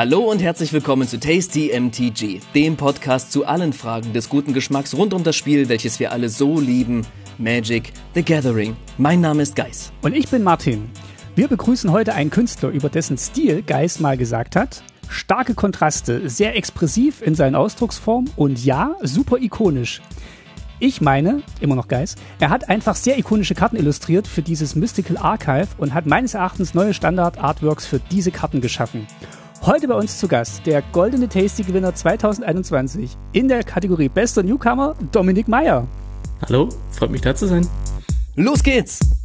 Hallo und herzlich willkommen zu Tasty MTG, dem Podcast zu allen Fragen des guten Geschmacks rund um das Spiel, welches wir alle so lieben, Magic the Gathering. Mein Name ist Geis. Und ich bin Martin. Wir begrüßen heute einen Künstler, über dessen Stil Geis mal gesagt hat, starke Kontraste, sehr expressiv in seinen Ausdrucksformen und ja, super ikonisch. Ich meine, immer noch Geis, er hat einfach sehr ikonische Karten illustriert für dieses Mystical Archive und hat meines Erachtens neue Standard-Artworks für diese Karten geschaffen. Heute bei uns zu Gast der goldene Tasty-Gewinner 2021 in der Kategorie Bester Newcomer, Dominik Meyer. Hallo, freut mich da zu sein. Los geht's!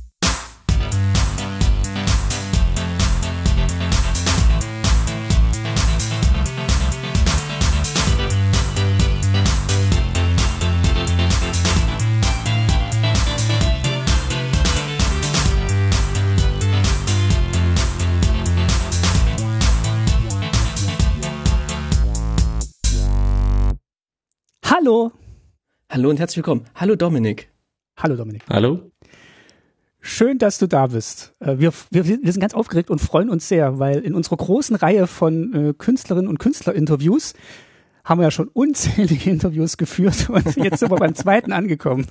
Hallo. Hallo und herzlich willkommen. Hallo Dominik. Hallo Dominik. Hallo. Schön, dass du da bist. Äh, wir, wir, wir sind ganz aufgeregt und freuen uns sehr, weil in unserer großen Reihe von äh, Künstlerinnen und Künstlerinterviews haben wir ja schon unzählige Interviews geführt und jetzt sind wir beim zweiten angekommen.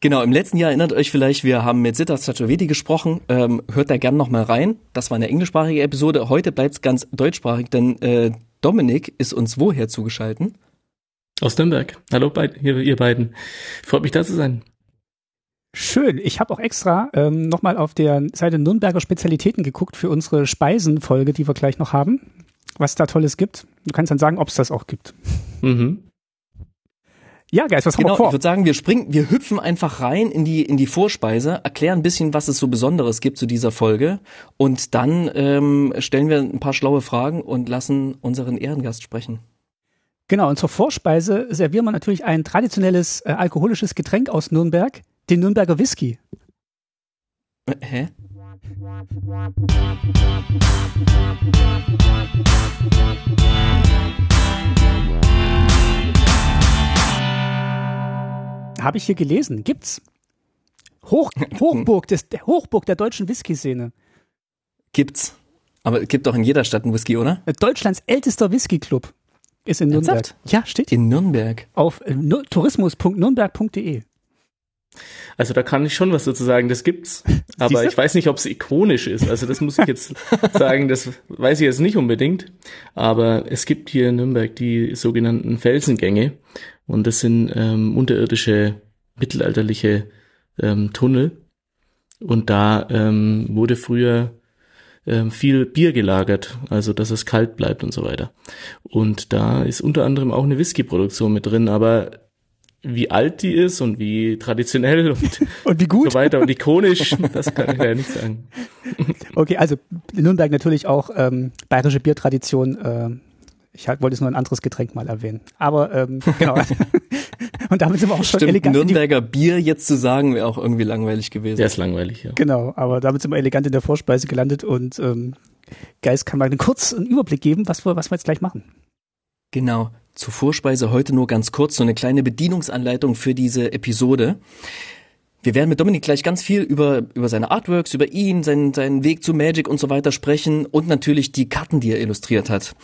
Genau, im letzten Jahr erinnert euch vielleicht, wir haben mit Siddharth Chaturvedi gesprochen. Ähm, hört da gern nochmal rein. Das war eine englischsprachige Episode. Heute bleibt's ganz deutschsprachig, denn äh, Dominik ist uns woher zugeschalten? Aus Nürnberg. Hallo, beid, ihr, ihr beiden. Freut mich da zu sein. Schön. Ich habe auch extra ähm, nochmal auf der Seite Nürnberger Spezialitäten geguckt für unsere Speisenfolge, die wir gleich noch haben. Was da Tolles gibt. Du kannst dann sagen, ob es das auch gibt. Mhm. Ja, Geist, was genau, haben wir vor? Ich würde sagen, wir springen, wir hüpfen einfach rein in die in die Vorspeise, erklären ein bisschen, was es so Besonderes gibt zu dieser Folge und dann ähm, stellen wir ein paar schlaue Fragen und lassen unseren Ehrengast sprechen. Genau, und zur Vorspeise servieren wir natürlich ein traditionelles äh, alkoholisches Getränk aus Nürnberg, den Nürnberger Whisky. Äh, Hä? Habe ich hier gelesen. Gibt's. Hoch, Hochburg, des, der Hochburg der deutschen Whisky-Szene. Gibt's. Aber es gibt doch in jeder Stadt einen Whisky, oder? Deutschlands ältester Whisky-Club ist in Nürnberg. Ernsthaft? Ja, steht. In Nürnberg. Auf äh, tourismus.nürnberg.de. Also da kann ich schon was dazu sagen, das gibt's. Aber ich weiß nicht, ob es ikonisch ist. Also das muss ich jetzt sagen, das weiß ich jetzt nicht unbedingt. Aber es gibt hier in Nürnberg die sogenannten Felsengänge. Und das sind ähm, unterirdische, mittelalterliche ähm, Tunnel. Und da ähm, wurde früher ähm, viel Bier gelagert, also dass es kalt bleibt und so weiter. Und da ist unter anderem auch eine Whisky-Produktion mit drin, aber wie alt die ist und wie traditionell und, Und wie gut? so weiter und ikonisch, das kann ich leider nicht sagen. Okay, also Nürnberg natürlich auch ähm, bayerische Biertradition. Äh, ich halt, wollte jetzt nur ein anderes Getränk mal erwähnen. Aber ähm, genau. Und damit sind wir auch schon Stimmt, elegant. Nürnberger Bier jetzt zu sagen, wäre auch irgendwie langweilig gewesen. Der ist langweilig, ja. Genau, aber damit sind wir elegant in der Vorspeise gelandet und ähm, Geist kann mal einen kurzen Überblick geben, was wir, was wir jetzt gleich machen. Genau. Zur Vorspeise heute nur ganz kurz so eine kleine Bedienungsanleitung für diese Episode. Wir werden mit Dominik gleich ganz viel über, über seine Artworks, über ihn, seinen, seinen Weg zu Magic und so weiter sprechen und natürlich die Karten, die er illustriert hat.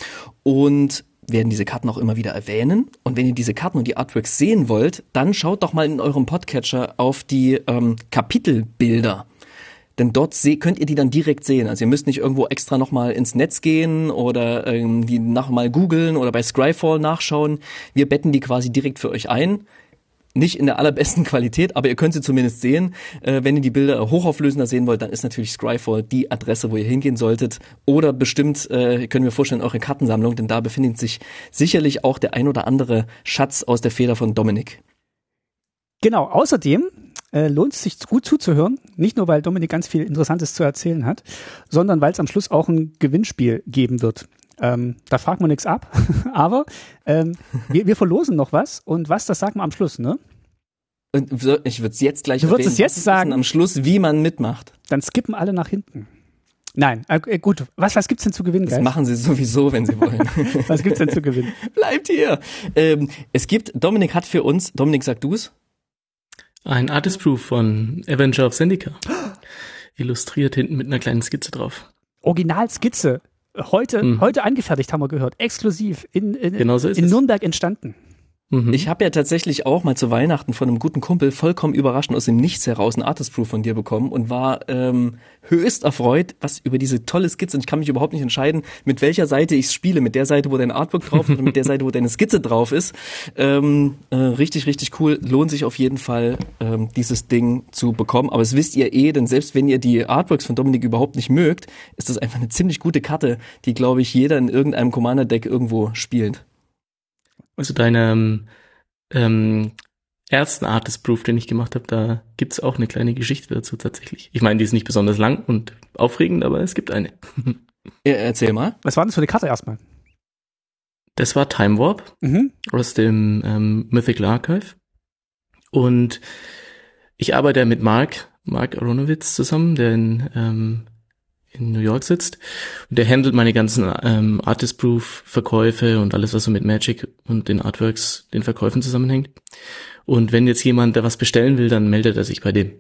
Und werden diese Karten auch immer wieder erwähnen. Und wenn ihr diese Karten und die Artworks sehen wollt, dann schaut doch mal in eurem Podcatcher auf die ähm, Kapitelbilder. Denn dort könnt ihr die dann direkt sehen. Also ihr müsst nicht irgendwo extra nochmal ins Netz gehen oder ähm, die nochmal googeln oder bei Scryfall nachschauen. Wir betten die quasi direkt für euch ein. Nicht in der allerbesten Qualität, aber ihr könnt sie zumindest sehen. Äh, wenn ihr die Bilder hochauflösender sehen wollt, dann ist natürlich Scryfall die Adresse, wo ihr hingehen solltet. Oder bestimmt äh, können wir vorstellen, eure Kartensammlung, denn da befindet sich sicherlich auch der ein oder andere Schatz aus der Feder von Dominik. Genau, außerdem äh, lohnt es sich gut zuzuhören, nicht nur weil Dominik ganz viel Interessantes zu erzählen hat, sondern weil es am Schluss auch ein Gewinnspiel geben wird. Ähm, da fragt man nichts ab, aber ähm, wir, wir verlosen noch was und was, das sagen wir am Schluss, ne? Ich würde es jetzt gleich Du würdest es jetzt sagen? am Schluss, wie man mitmacht. Dann skippen alle nach hinten. Nein, äh, gut, was, was gibt's denn zu gewinnen, Das Geist? machen sie sowieso, wenn sie wollen. Was gibt's denn zu gewinnen? Bleibt hier. Ähm, es gibt, Dominik hat für uns, Dominik, sag du's? Ein Artist Proof von Avenger of Zendika. Illustriert hinten mit einer kleinen Skizze drauf. Originalskizze. Heute, mhm. heute angefertigt, haben wir gehört. Exklusiv in, in, genau so in Nürnberg entstanden. Mhm. Ich habe ja tatsächlich auch mal zu Weihnachten von einem guten Kumpel vollkommen überraschend aus dem Nichts heraus ein Artist Proof von dir bekommen und war ähm, höchst erfreut, was über diese tolle Skizze. Und ich kann mich überhaupt nicht entscheiden, mit welcher Seite ich spiele. Mit der Seite, wo dein Artwork drauf ist oder mit der Seite, wo deine Skizze drauf ist. Ähm, äh, richtig, richtig cool. Lohnt sich auf jeden Fall, ähm, dieses Ding zu bekommen. Aber es wisst ihr eh, denn selbst wenn ihr die Artworks von Dominik überhaupt nicht mögt, ist das einfach eine ziemlich gute Karte, die, glaube ich, jeder in irgendeinem Commander-Deck irgendwo spielt. Also deine ähm, ersten Artist Proof, den ich gemacht habe, da gibt's auch eine kleine Geschichte dazu tatsächlich. Ich meine, die ist nicht besonders lang und aufregend, aber es gibt eine. Ja, erzähl mal. Was war das für eine Karte erstmal? Das war Time Warp mhm. aus dem ähm, Mythical Archive. Und ich arbeite ja mit Mark, Mark Aronowitz zusammen, der in ähm, in New York sitzt. Und der handelt meine ganzen ähm, Artist Proof Verkäufe und alles, was so mit Magic und den Artworks, den Verkäufen zusammenhängt. Und wenn jetzt jemand da was bestellen will, dann meldet er sich bei dem.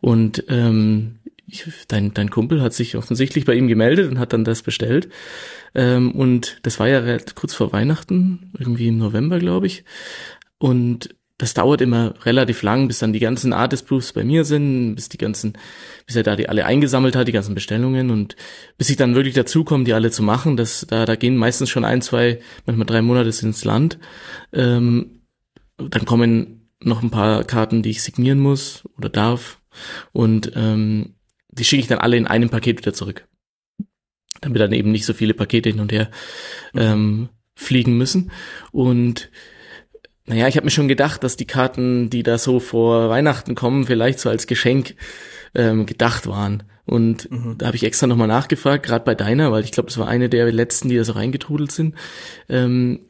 Und ähm, ich, dein, dein Kumpel hat sich offensichtlich bei ihm gemeldet und hat dann das bestellt. Ähm, und das war ja kurz vor Weihnachten, irgendwie im November, glaube ich. Und das dauert immer relativ lang, bis dann die ganzen Artist Proofs bei mir sind, bis die ganzen, bis er da die alle eingesammelt hat, die ganzen Bestellungen und bis ich dann wirklich dazukomme, die alle zu machen. Das, da, da gehen meistens schon ein, zwei, manchmal drei Monate ins Land. Ähm, dann kommen noch ein paar Karten, die ich signieren muss oder darf. Und ähm, die schicke ich dann alle in einem Paket wieder zurück. Damit dann eben nicht so viele Pakete hin und her ähm, fliegen müssen. Und naja, ich habe mir schon gedacht, dass die Karten, die da so vor Weihnachten kommen, vielleicht so als Geschenk ähm, gedacht waren. Und mhm. da habe ich extra nochmal nachgefragt, gerade bei deiner, weil ich glaube, das war eine der letzten, die da so reingetrudelt sind. Ähm,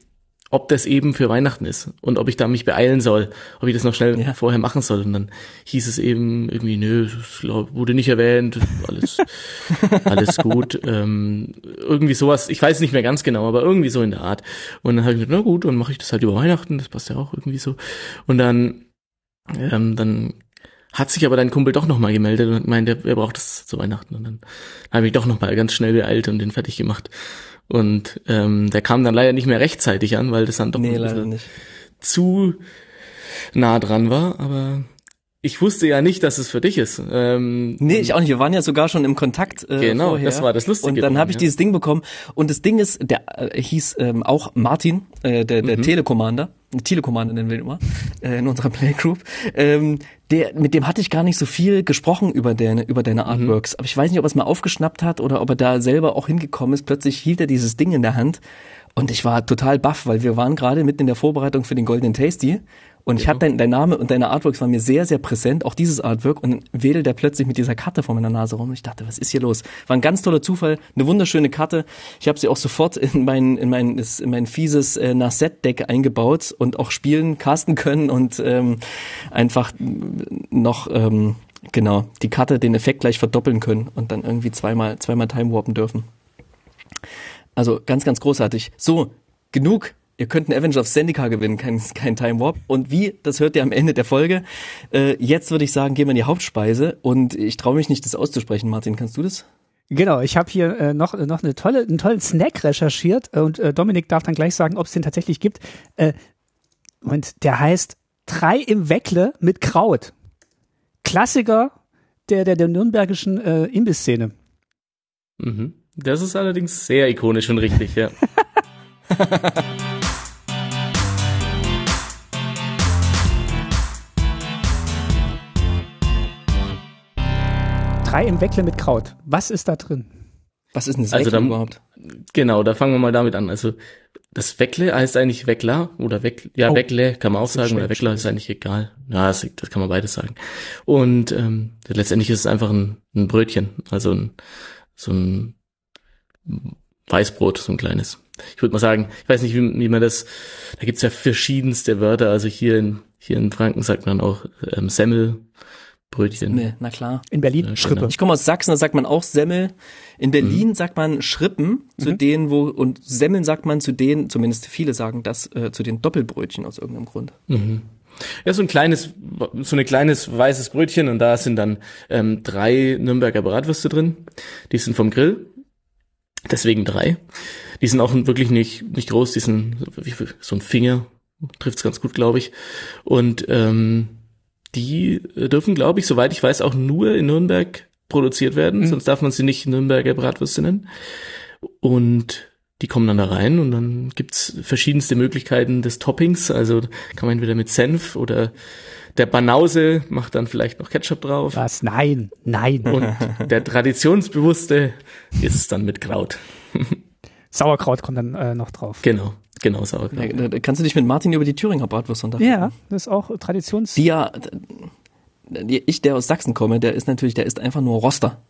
ob das eben für Weihnachten ist und ob ich da mich beeilen soll, ob ich das noch schnell ja. vorher machen soll. Und dann hieß es eben irgendwie, nö, das wurde nicht erwähnt, alles, alles gut. Ähm, irgendwie sowas, ich weiß nicht mehr ganz genau, aber irgendwie so in der Art. Und dann habe ich gedacht, na gut, dann mache ich das halt über Weihnachten, das passt ja auch irgendwie so. Und dann, ähm, dann hat sich aber dein Kumpel doch nochmal gemeldet und meinte, er braucht das zu Weihnachten. Und dann habe ich doch nochmal ganz schnell beeilt und den fertig gemacht. Und ähm, der kam dann leider nicht mehr rechtzeitig an, weil das dann doch nee, zu nah dran war. Aber ich wusste ja nicht, dass es für dich ist. Ähm, nee, ich auch nicht. Wir waren ja sogar schon im Kontakt. Äh, genau, vorher. das war das Lustige. Und dann habe ich ja. dieses Ding bekommen. Und das Ding ist, der äh, hieß ähm, auch Martin, äh, der, der mhm. Telekommander. Telekommander nennen wir ihn immer, äh, in unserer Playgroup. Ähm, der, mit dem hatte ich gar nicht so viel gesprochen über deine, über deine mhm. Artworks. Mhm. Aber ich weiß nicht, ob er es mal aufgeschnappt hat oder ob er da selber auch hingekommen ist. Plötzlich hielt er dieses Ding in der Hand. Und ich war total baff, weil wir waren gerade mitten in der Vorbereitung für den Golden Tasty und ich hatte dein, dein Name und deine Artworks waren mir sehr, sehr präsent, auch dieses Artwork. Und dann wedelt er plötzlich mit dieser Karte vor meiner Nase rum. Und ich dachte, was ist hier los? War ein ganz toller Zufall, eine wunderschöne Karte. Ich habe sie auch sofort in mein, in mein, in mein fieses äh, Nasset-Deck eingebaut und auch spielen, casten können und ähm, einfach noch ähm, genau die Karte, den Effekt gleich verdoppeln können und dann irgendwie zweimal, zweimal Time warpen dürfen. Also ganz, ganz großartig. So, genug ihr könnt einen Avenger of Zendika gewinnen, kein, kein Time Warp. Und wie, das hört ihr am Ende der Folge. Äh, jetzt würde ich sagen, gehen wir in die Hauptspeise. Und ich traue mich nicht, das auszusprechen. Martin, kannst du das? Genau, ich habe hier äh, noch, noch eine tolle, einen tollen Snack recherchiert und äh, Dominik darf dann gleich sagen, ob es den tatsächlich gibt. Äh, und der heißt Drei im Weckle mit Kraut. Klassiker der, der, der nürnbergischen äh, Imbisszene. Mhm. Das ist allerdings sehr ikonisch und richtig, ja. Drei im Weckle mit Kraut. Was ist da drin? Was ist denn das also Weckle überhaupt? Genau, da fangen wir mal damit an. Also das Weckle heißt eigentlich Weckler oder Weck, ja oh, Weckle kann man auch sagen oder Weckler ist eigentlich egal. Ja, das, das kann man beides sagen. Und ähm, letztendlich ist es einfach ein, ein Brötchen, also ein, so ein Weißbrot, so ein kleines. Ich würde mal sagen, ich weiß nicht, wie, wie man das, da gibt's ja verschiedenste Wörter. Also hier in, hier in Franken sagt man auch ähm, Semmel, Brötchen. Nee, na klar. In Berlin ja, Schrippe. Genau. Ich komme aus Sachsen, da sagt man auch Semmel. In Berlin mhm. sagt man Schrippen zu mhm. denen, wo und Semmeln sagt man zu denen, zumindest viele sagen das äh, zu den Doppelbrötchen aus irgendeinem Grund. Mhm. Ja, so ein kleines, so ein kleines weißes Brötchen und da sind dann ähm, drei Nürnberger Bratwürste drin. Die sind vom Grill. Deswegen drei. Die sind auch wirklich nicht, nicht groß, die sind so ein Finger, trifft's ganz gut, glaube ich. Und ähm, die dürfen, glaube ich, soweit ich weiß, auch nur in Nürnberg produziert werden, mhm. sonst darf man sie nicht Nürnberger Bratwürste nennen. Und die kommen dann da rein und dann gibt's verschiedenste Möglichkeiten des Toppings. Also kann man entweder mit Senf oder der Banause macht dann vielleicht noch Ketchup drauf. Was? Nein, nein. Und der traditionsbewusste ist es dann mit Kraut. Sauerkraut kommt dann äh, noch drauf. Genau, genau Sauerkraut. Ja, kannst du dich mit Martin über die Thüringer Bratwurst unterhalten? Ja, das ist auch Traditions. Die ja, ich, der aus Sachsen komme, der ist natürlich, der ist einfach nur Roster.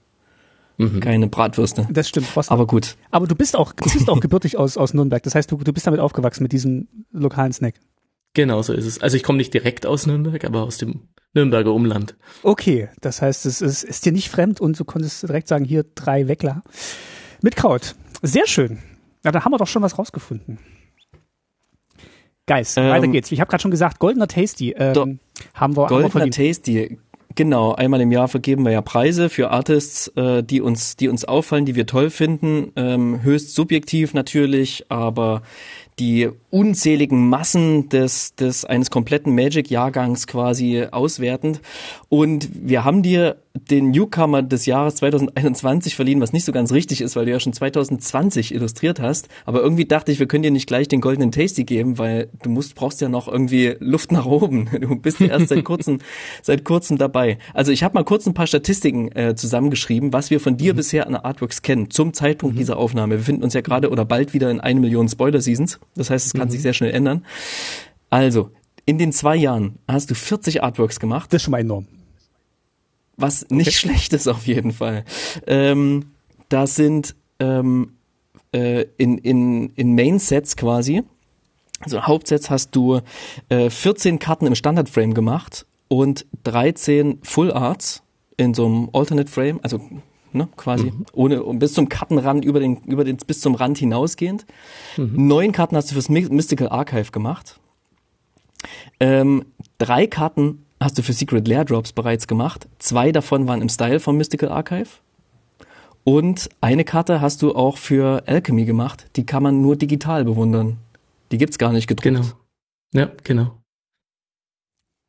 Mhm. Keine Bratwürste. Das stimmt, Roster. Aber gut. Aber du bist auch, du bist auch gebürtig aus, aus Nürnberg. Das heißt, du, du bist damit aufgewachsen mit diesem lokalen Snack. Genau so ist es. Also ich komme nicht direkt aus Nürnberg, aber aus dem Nürnberger Umland. Okay, das heißt, es ist, ist dir nicht fremd und du konntest direkt sagen, hier drei Weckler mit Kraut. Sehr schön. Ja, dann haben wir doch schon was rausgefunden. Geist, ähm, weiter geht's. Ich habe gerade schon gesagt, Goldener Tasty ähm, haben wir Goldener haben wir Tasty, genau. Einmal im Jahr vergeben wir ja Preise für Artists, äh, die uns, die uns auffallen, die wir toll finden. Ähm, höchst subjektiv natürlich, aber die unzähligen Massen des, des eines kompletten Magic-Jahrgangs quasi auswertend. Und wir haben dir den Newcomer des Jahres 2021 verliehen, was nicht so ganz richtig ist, weil du ja schon 2020 illustriert hast. Aber irgendwie dachte ich, wir können dir nicht gleich den goldenen Tasty geben, weil du musst, brauchst ja noch irgendwie Luft nach oben. Du bist ja erst seit kurzem, seit kurzem dabei. Also ich habe mal kurz ein paar Statistiken äh, zusammengeschrieben, was wir von dir mhm. bisher an Artworks kennen, zum Zeitpunkt mhm. dieser Aufnahme. Wir befinden uns ja gerade oder bald wieder in eine Million Spoiler-Seasons. Das heißt, es kann mhm. sich sehr schnell ändern. Also, in den zwei Jahren hast du 40 Artworks gemacht. Das ist schon mal enorm was nicht okay. schlecht ist auf jeden Fall. Ähm, da sind ähm, äh, in, in, in Main-Sets quasi, also Hauptsets hast du äh, 14 Karten im Standard-Frame gemacht und 13 Full Arts in so einem Alternate Frame, also ne, quasi mhm. ohne bis zum Kartenrand über den über den bis zum Rand hinausgehend. Mhm. Neun Karten hast du fürs Mystical Archive gemacht. Ähm, drei Karten hast du für Secret Lair Drops bereits gemacht. Zwei davon waren im Style vom Mystical Archive. Und eine Karte hast du auch für Alchemy gemacht. Die kann man nur digital bewundern. Die gibt's gar nicht gedruckt. Genau. Ja, genau.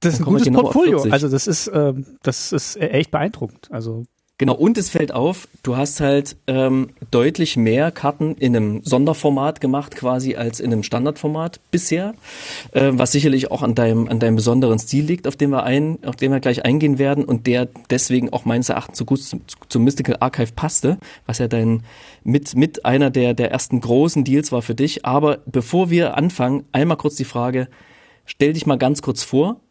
Das ist ein gutes genau Portfolio. Also das ist, äh, das ist echt beeindruckend. Also Genau, und es fällt auf, du hast halt ähm, deutlich mehr Karten in einem Sonderformat gemacht quasi als in einem Standardformat bisher, äh, was sicherlich auch an deinem, an deinem besonderen Stil liegt, auf den wir ein, auf den wir gleich eingehen werden und der deswegen auch meines Erachtens so gut zum, zum Mystical Archive passte, was ja dein mit, mit einer der, der ersten großen Deals war für dich. Aber bevor wir anfangen, einmal kurz die Frage, stell dich mal ganz kurz vor,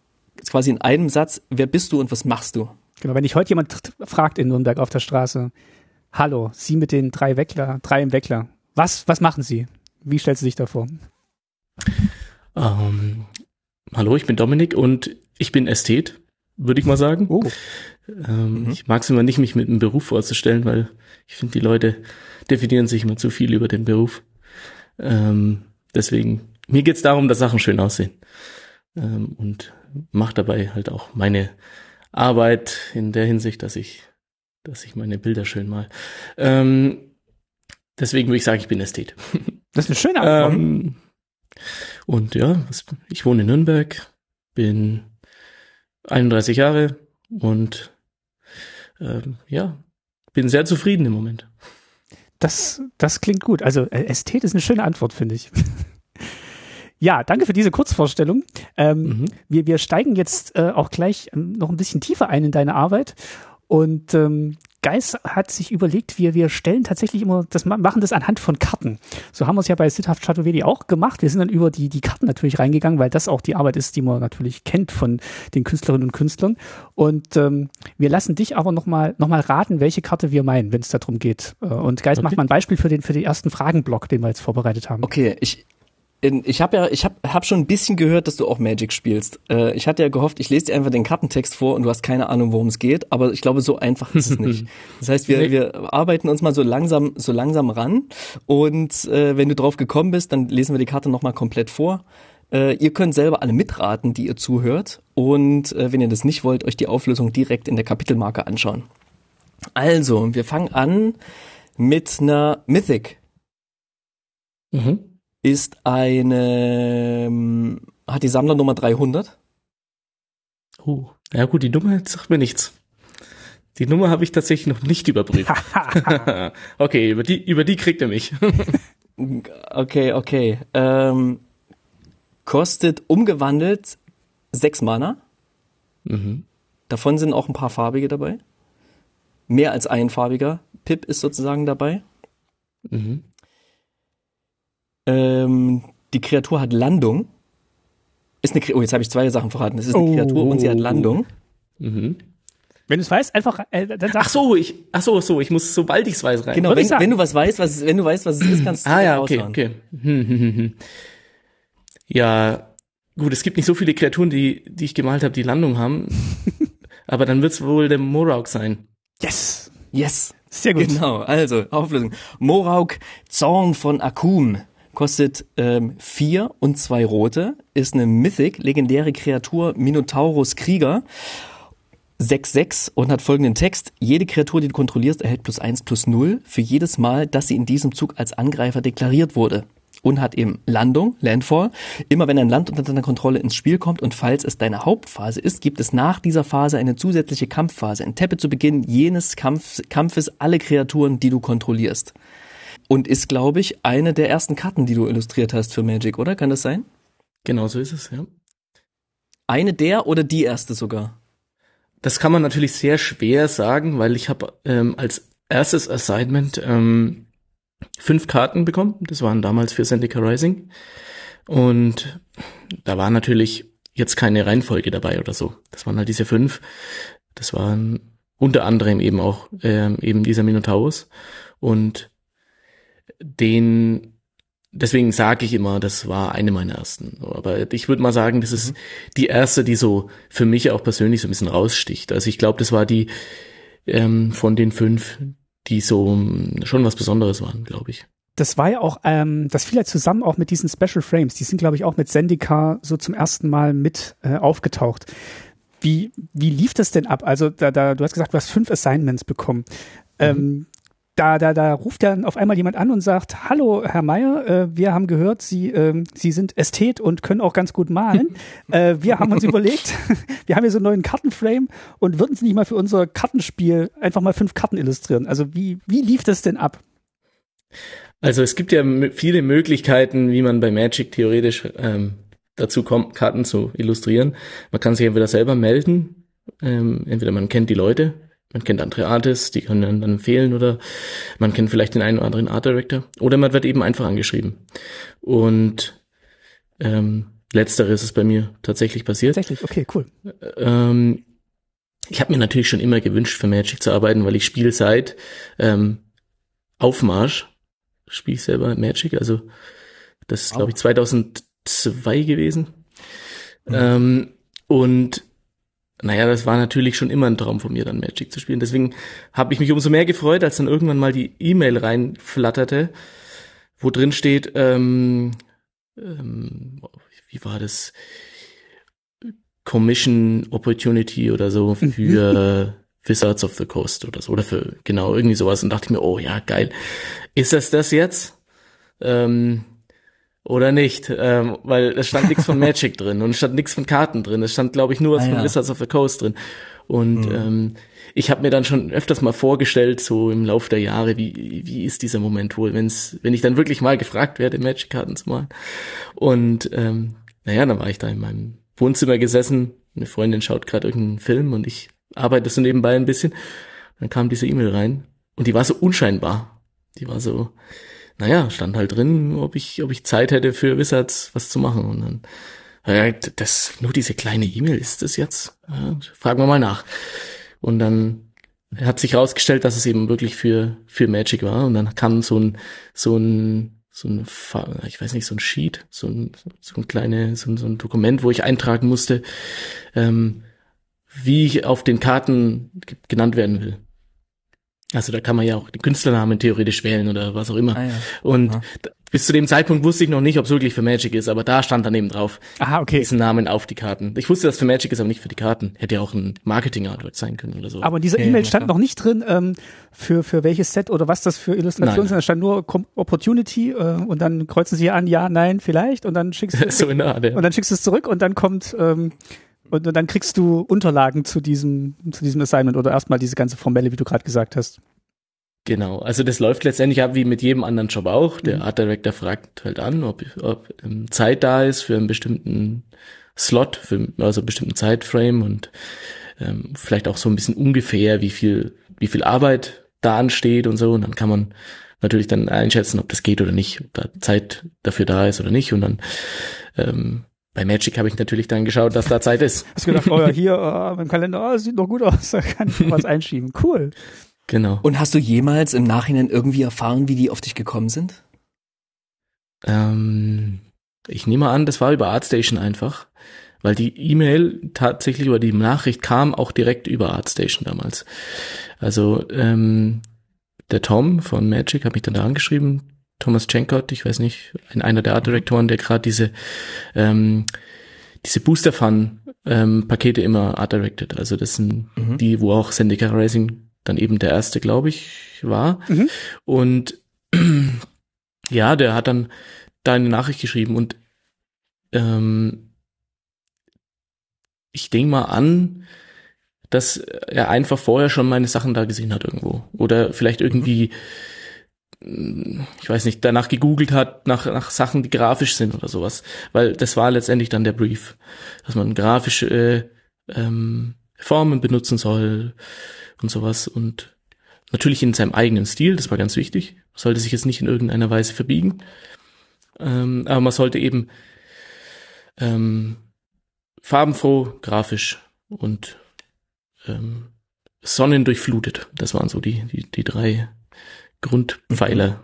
quasi in einem Satz, wer bist du und was machst du? Genau, wenn dich heute jemand fragt in Nürnberg auf der Straße, hallo, Sie mit den drei Weckler, drei im Weckler, was, was machen Sie? Wie stellst du dich da vor? Ähm, hallo, ich bin Dominik und ich bin Ästhet, würde ich mal sagen. Oh. Ähm, mhm. Ich mag es immer nicht, mich mit einem Beruf vorzustellen, weil ich finde, die Leute definieren sich immer zu viel über den Beruf. Ähm, deswegen, mir geht es darum, dass Sachen schön aussehen. Ähm, und mache dabei halt auch meine Arbeit in der Hinsicht, dass ich, dass ich meine Bilder schön mal. Ähm, deswegen würde ich sagen, ich bin Ästhet. Das ist eine schöne Antwort. Ähm, und ja, ich wohne in Nürnberg, bin 31 Jahre und ähm, ja, bin sehr zufrieden im Moment. Das, das klingt gut. Also Ästhet ist eine schöne Antwort, finde ich. Ja, danke für diese Kurzvorstellung. Ähm, mhm. wir, wir steigen jetzt äh, auch gleich ähm, noch ein bisschen tiefer ein in deine Arbeit. Und ähm, Geis hat sich überlegt, wir, wir stellen tatsächlich immer, das machen das anhand von Karten. So haben wir es ja bei Siddharth Chaturvedi auch gemacht. Wir sind dann über die, die Karten natürlich reingegangen, weil das auch die Arbeit ist, die man natürlich kennt von den Künstlerinnen und Künstlern. Und ähm, wir lassen dich aber nochmal noch mal raten, welche Karte wir meinen, wenn es darum geht. Äh, und Geis okay. macht mal ein Beispiel für den, für den ersten Fragenblock, den wir jetzt vorbereitet haben. Okay, ich, ich habe ja, ich habe hab schon ein bisschen gehört, dass du auch Magic spielst. Äh, ich hatte ja gehofft, ich lese dir einfach den Kartentext vor und du hast keine Ahnung, worum es geht. Aber ich glaube, so einfach ist es nicht. Das heißt, wir, wir arbeiten uns mal so langsam, so langsam ran. Und äh, wenn du drauf gekommen bist, dann lesen wir die Karte nochmal komplett vor. Äh, ihr könnt selber alle mitraten, die ihr zuhört. Und äh, wenn ihr das nicht wollt, euch die Auflösung direkt in der Kapitelmarke anschauen. Also, wir fangen an mit einer Mythic. Mhm. Ist eine, ähm, hat die Sammlernummer 300. Uh, ja gut, die Nummer sagt mir nichts. Die Nummer habe ich tatsächlich noch nicht überprüft. okay, über die, über die kriegt er mich. Okay, okay. Ähm, kostet umgewandelt sechs Mana. mhm. Davon sind auch ein paar farbige dabei. Mehr als ein farbiger. Pip ist sozusagen dabei. Mhm. Ähm, die Kreatur hat Landung. Ist eine Kre oh, jetzt habe ich zwei Sachen verraten. Es ist eine Oh. Kreatur und sie hat Landung. Mhm. Wenn du es weißt, einfach, äh, dann sag Ach so, ich, ach so, so, ich muss, sobald ich's weiß, rein. Genau, wenn, ich wenn du was weißt, was es- wenn du weißt, was es ist, kannst du Ah ja, okay, raushauen. okay. Hm, hm, hm, hm. Ja, gut, es gibt nicht so viele Kreaturen, die, die ich gemalt habe, die Landung haben. Aber dann wird's wohl der Morauk sein. Yes! Yes. Sehr gut. Genau, also Auflösung. Morauk Zorn von Akum kostet ähm, vier und zwei rote, ist eine Mythic, legendäre Kreatur Minotaurus Krieger. 6-6 und hat folgenden Text. Jede Kreatur, die du kontrollierst, erhält plus 1 plus 0 für jedes Mal, dass sie in diesem Zug als Angreifer deklariert wurde. Und hat eben Landung, Landfall. Immer wenn ein Land unter deiner Kontrolle ins Spiel kommt und falls es deine Hauptphase ist, gibt es nach dieser Phase eine zusätzliche Kampfphase. Enttappe zu Beginn jenes Kampf, Kampfes alle Kreaturen, die du kontrollierst. Und ist, glaube ich, eine der ersten Karten, die du illustriert hast für Magic, oder? Kann das sein? Genau so ist es, ja. Eine der oder die erste sogar? Das kann man natürlich sehr schwer sagen, weil ich habe ähm, als erstes Assignment ähm, fünf Karten bekommen. Das waren damals für Zendika Rising. Und da war natürlich jetzt keine Reihenfolge dabei oder so. Das waren halt diese fünf. Das waren unter anderem eben auch ähm, eben dieser Minotaurus. Und den, deswegen sage ich immer, das war eine meiner ersten. Aber ich würde mal sagen, das ist die erste, die so für mich auch persönlich so ein bisschen raussticht. Also ich glaube, das war die ähm, von den fünf, die so ähm, schon was Besonderes waren, glaube ich. Das war ja auch, ähm, das fiel ja zusammen auch mit diesen Special Frames. Die sind, glaube ich, auch mit Zendika so zum ersten Mal mit äh, aufgetaucht. Wie, wie lief das denn ab? Also, da, da, du hast gesagt, du hast fünf Assignments bekommen. Ähm, da, da, da ruft dann auf einmal jemand an und sagt, hallo, Herr Meier, äh, wir haben gehört, Sie, ähm, Sie sind Ästhet und können auch ganz gut malen. äh, wir haben uns überlegt, wir haben hier so einen neuen Kartenframe und würden Sie nicht mal für unser Kartenspiel einfach mal fünf Karten illustrieren? Also, wie, wie lief das denn ab? Also es gibt ja viele Möglichkeiten, wie man bei Magic theoretisch ähm, dazu kommt, Karten zu illustrieren. Man kann sich entweder selber melden, ähm, entweder man kennt die Leute, man kennt andere Artists, die können dann, empfehlen oder man kennt vielleicht den einen oder anderen Art Director oder man wird eben einfach angeschrieben. Und ähm, letzteres ist bei mir tatsächlich passiert. Tatsächlich, okay, cool. Ähm, ich habe mir natürlich schon immer gewünscht, für Magic zu arbeiten, weil ich spiele seit ähm, Aufmarsch, spiele ich selber Magic, also das ist, glaube ich, 2002 gewesen. Ähm, und naja, das war natürlich schon immer ein Traum von mir, dann Magic zu spielen. Deswegen habe ich mich umso mehr gefreut, als dann irgendwann mal die E-Mail reinflatterte, wo drin steht, ähm, ähm, wie war das? Commission Opportunity oder so für Wizards of the Coast oder so, oder für genau irgendwie sowas und dachte ich mir, oh ja, geil. Ist das das jetzt? Ähm, oder nicht? Ähm, weil es stand nichts von Magic drin und es stand nichts von Karten drin. Es stand, glaube ich, nur was Ah, von ja. Wizards of the Coast drin. Und ähm, ich habe mir dann schon öfters mal vorgestellt, so im Laufe der Jahre, wie, wie ist dieser Moment wohl, wenn's, wenn ich dann wirklich mal gefragt werde, Magic-Karten zu malen. Und ähm, naja, dann war ich da in meinem Wohnzimmer gesessen, eine Freundin schaut gerade irgendeinen Film und ich arbeite so nebenbei ein bisschen. Dann kam diese E-Mail rein und die war so unscheinbar. Die war so, naja, stand halt drin, ob ich, ob ich Zeit hätte für Wizards was zu machen. Und dann, ja, das, nur diese kleine E-Mail ist das jetzt? Ja, fragen wir mal nach. Und dann hat sich herausgestellt, dass es eben wirklich für, für Magic war. Und dann kam so ein, so ein, so ein, ich weiß nicht, so ein Sheet, so ein, so ein kleine, so ein, so ein Dokument, wo ich eintragen musste, ähm, wie ich auf den Karten ge- genannt werden will. Also da kann man ja auch den Künstlernamen theoretisch wählen oder was auch immer. Ah, ja. Und bis zu dem Zeitpunkt wusste ich noch nicht, ob es wirklich für Magic ist, aber da stand dann eben drauf, Aha, okay. diesen Namen auf die Karten. Ich wusste, dass für Magic ist, aber nicht für die Karten. Hätte ja auch ein Marketing-Artwork sein können oder so. Aber in dieser Ja, E-Mail ja, stand noch nicht drin, ähm, für, für welches Set oder was das für Illustrationen sind. Da stand nur Opportunity äh, und dann kreuzen sie an, ja, nein, vielleicht und dann schickst du so in der Art, ja. und dann schickst du es zurück und dann kommt ähm, und, und dann kriegst du Unterlagen zu diesem zu diesem Assignment oder erstmal diese ganze formelle, wie du gerade gesagt hast. Genau, also das läuft letztendlich ab wie mit jedem anderen Job auch. Der Mhm. Art Director fragt halt an, ob, ob ähm, Zeit da ist für einen bestimmten Slot, für also einen bestimmten Zeitframe und ähm, vielleicht auch so ein bisschen ungefähr, wie viel, wie viel Arbeit da ansteht und so. Und dann kann man natürlich dann einschätzen, ob das geht oder nicht, ob da Zeit dafür da ist oder nicht. Und dann ähm, bei Magic habe ich natürlich dann geschaut, dass da Zeit ist. Hast du gedacht, oh ja, hier äh, im Kalender, oh, das sieht doch gut aus, da kann ich noch was einschieben. Cool. Genau. Und hast du jemals im Nachhinein irgendwie erfahren, wie die auf dich gekommen sind? Ähm, ich nehme an, das war über ArtStation einfach, weil die E-Mail tatsächlich oder die Nachricht kam auch direkt über ArtStation damals. Also ähm, der Tom von Magic hat mich dann da angeschrieben, Thomas Chenkott, ich weiß nicht, ein, einer der Art-Direktoren, der gerade diese ähm, diese Booster Fun ähm, immer art directed. Also das sind Mhm. die, wo auch Zendika Rising dann eben der erste, glaube ich, war. Mhm. Und ja, der hat dann da eine Nachricht geschrieben und ähm, ich denke mal an, dass er einfach vorher schon meine Sachen da gesehen hat irgendwo. Oder vielleicht irgendwie, mh, ich weiß nicht, danach gegoogelt hat, nach, nach Sachen, die grafisch sind oder sowas. Weil das war letztendlich dann der Brief, dass man grafische äh, ähm, Formen benutzen soll und sowas. Und natürlich in seinem eigenen Stil, das war ganz wichtig. Sollte sich jetzt nicht in irgendeiner Weise verbiegen. Ähm, aber man sollte eben ähm, farbenfroh, grafisch und ähm, sonnendurchflutet. Das waren so die, die, die drei Grundpfeiler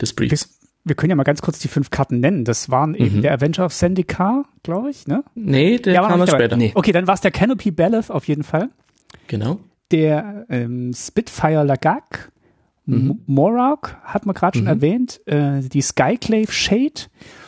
des Briefs. Wir können ja mal ganz kurz die fünf Karten nennen. Das waren eben Mhm. der Avenger of Zendikar, glaube ich, ne? Nee, der Ja, war kam noch erst später. Nee. Okay, dann war es der Canopy Bellev auf jeden Fall. Genau. Der ähm, Spitfire Lagak, Mhm. Morag hat man gerade schon Mhm. erwähnt, äh, die Skyclave Shade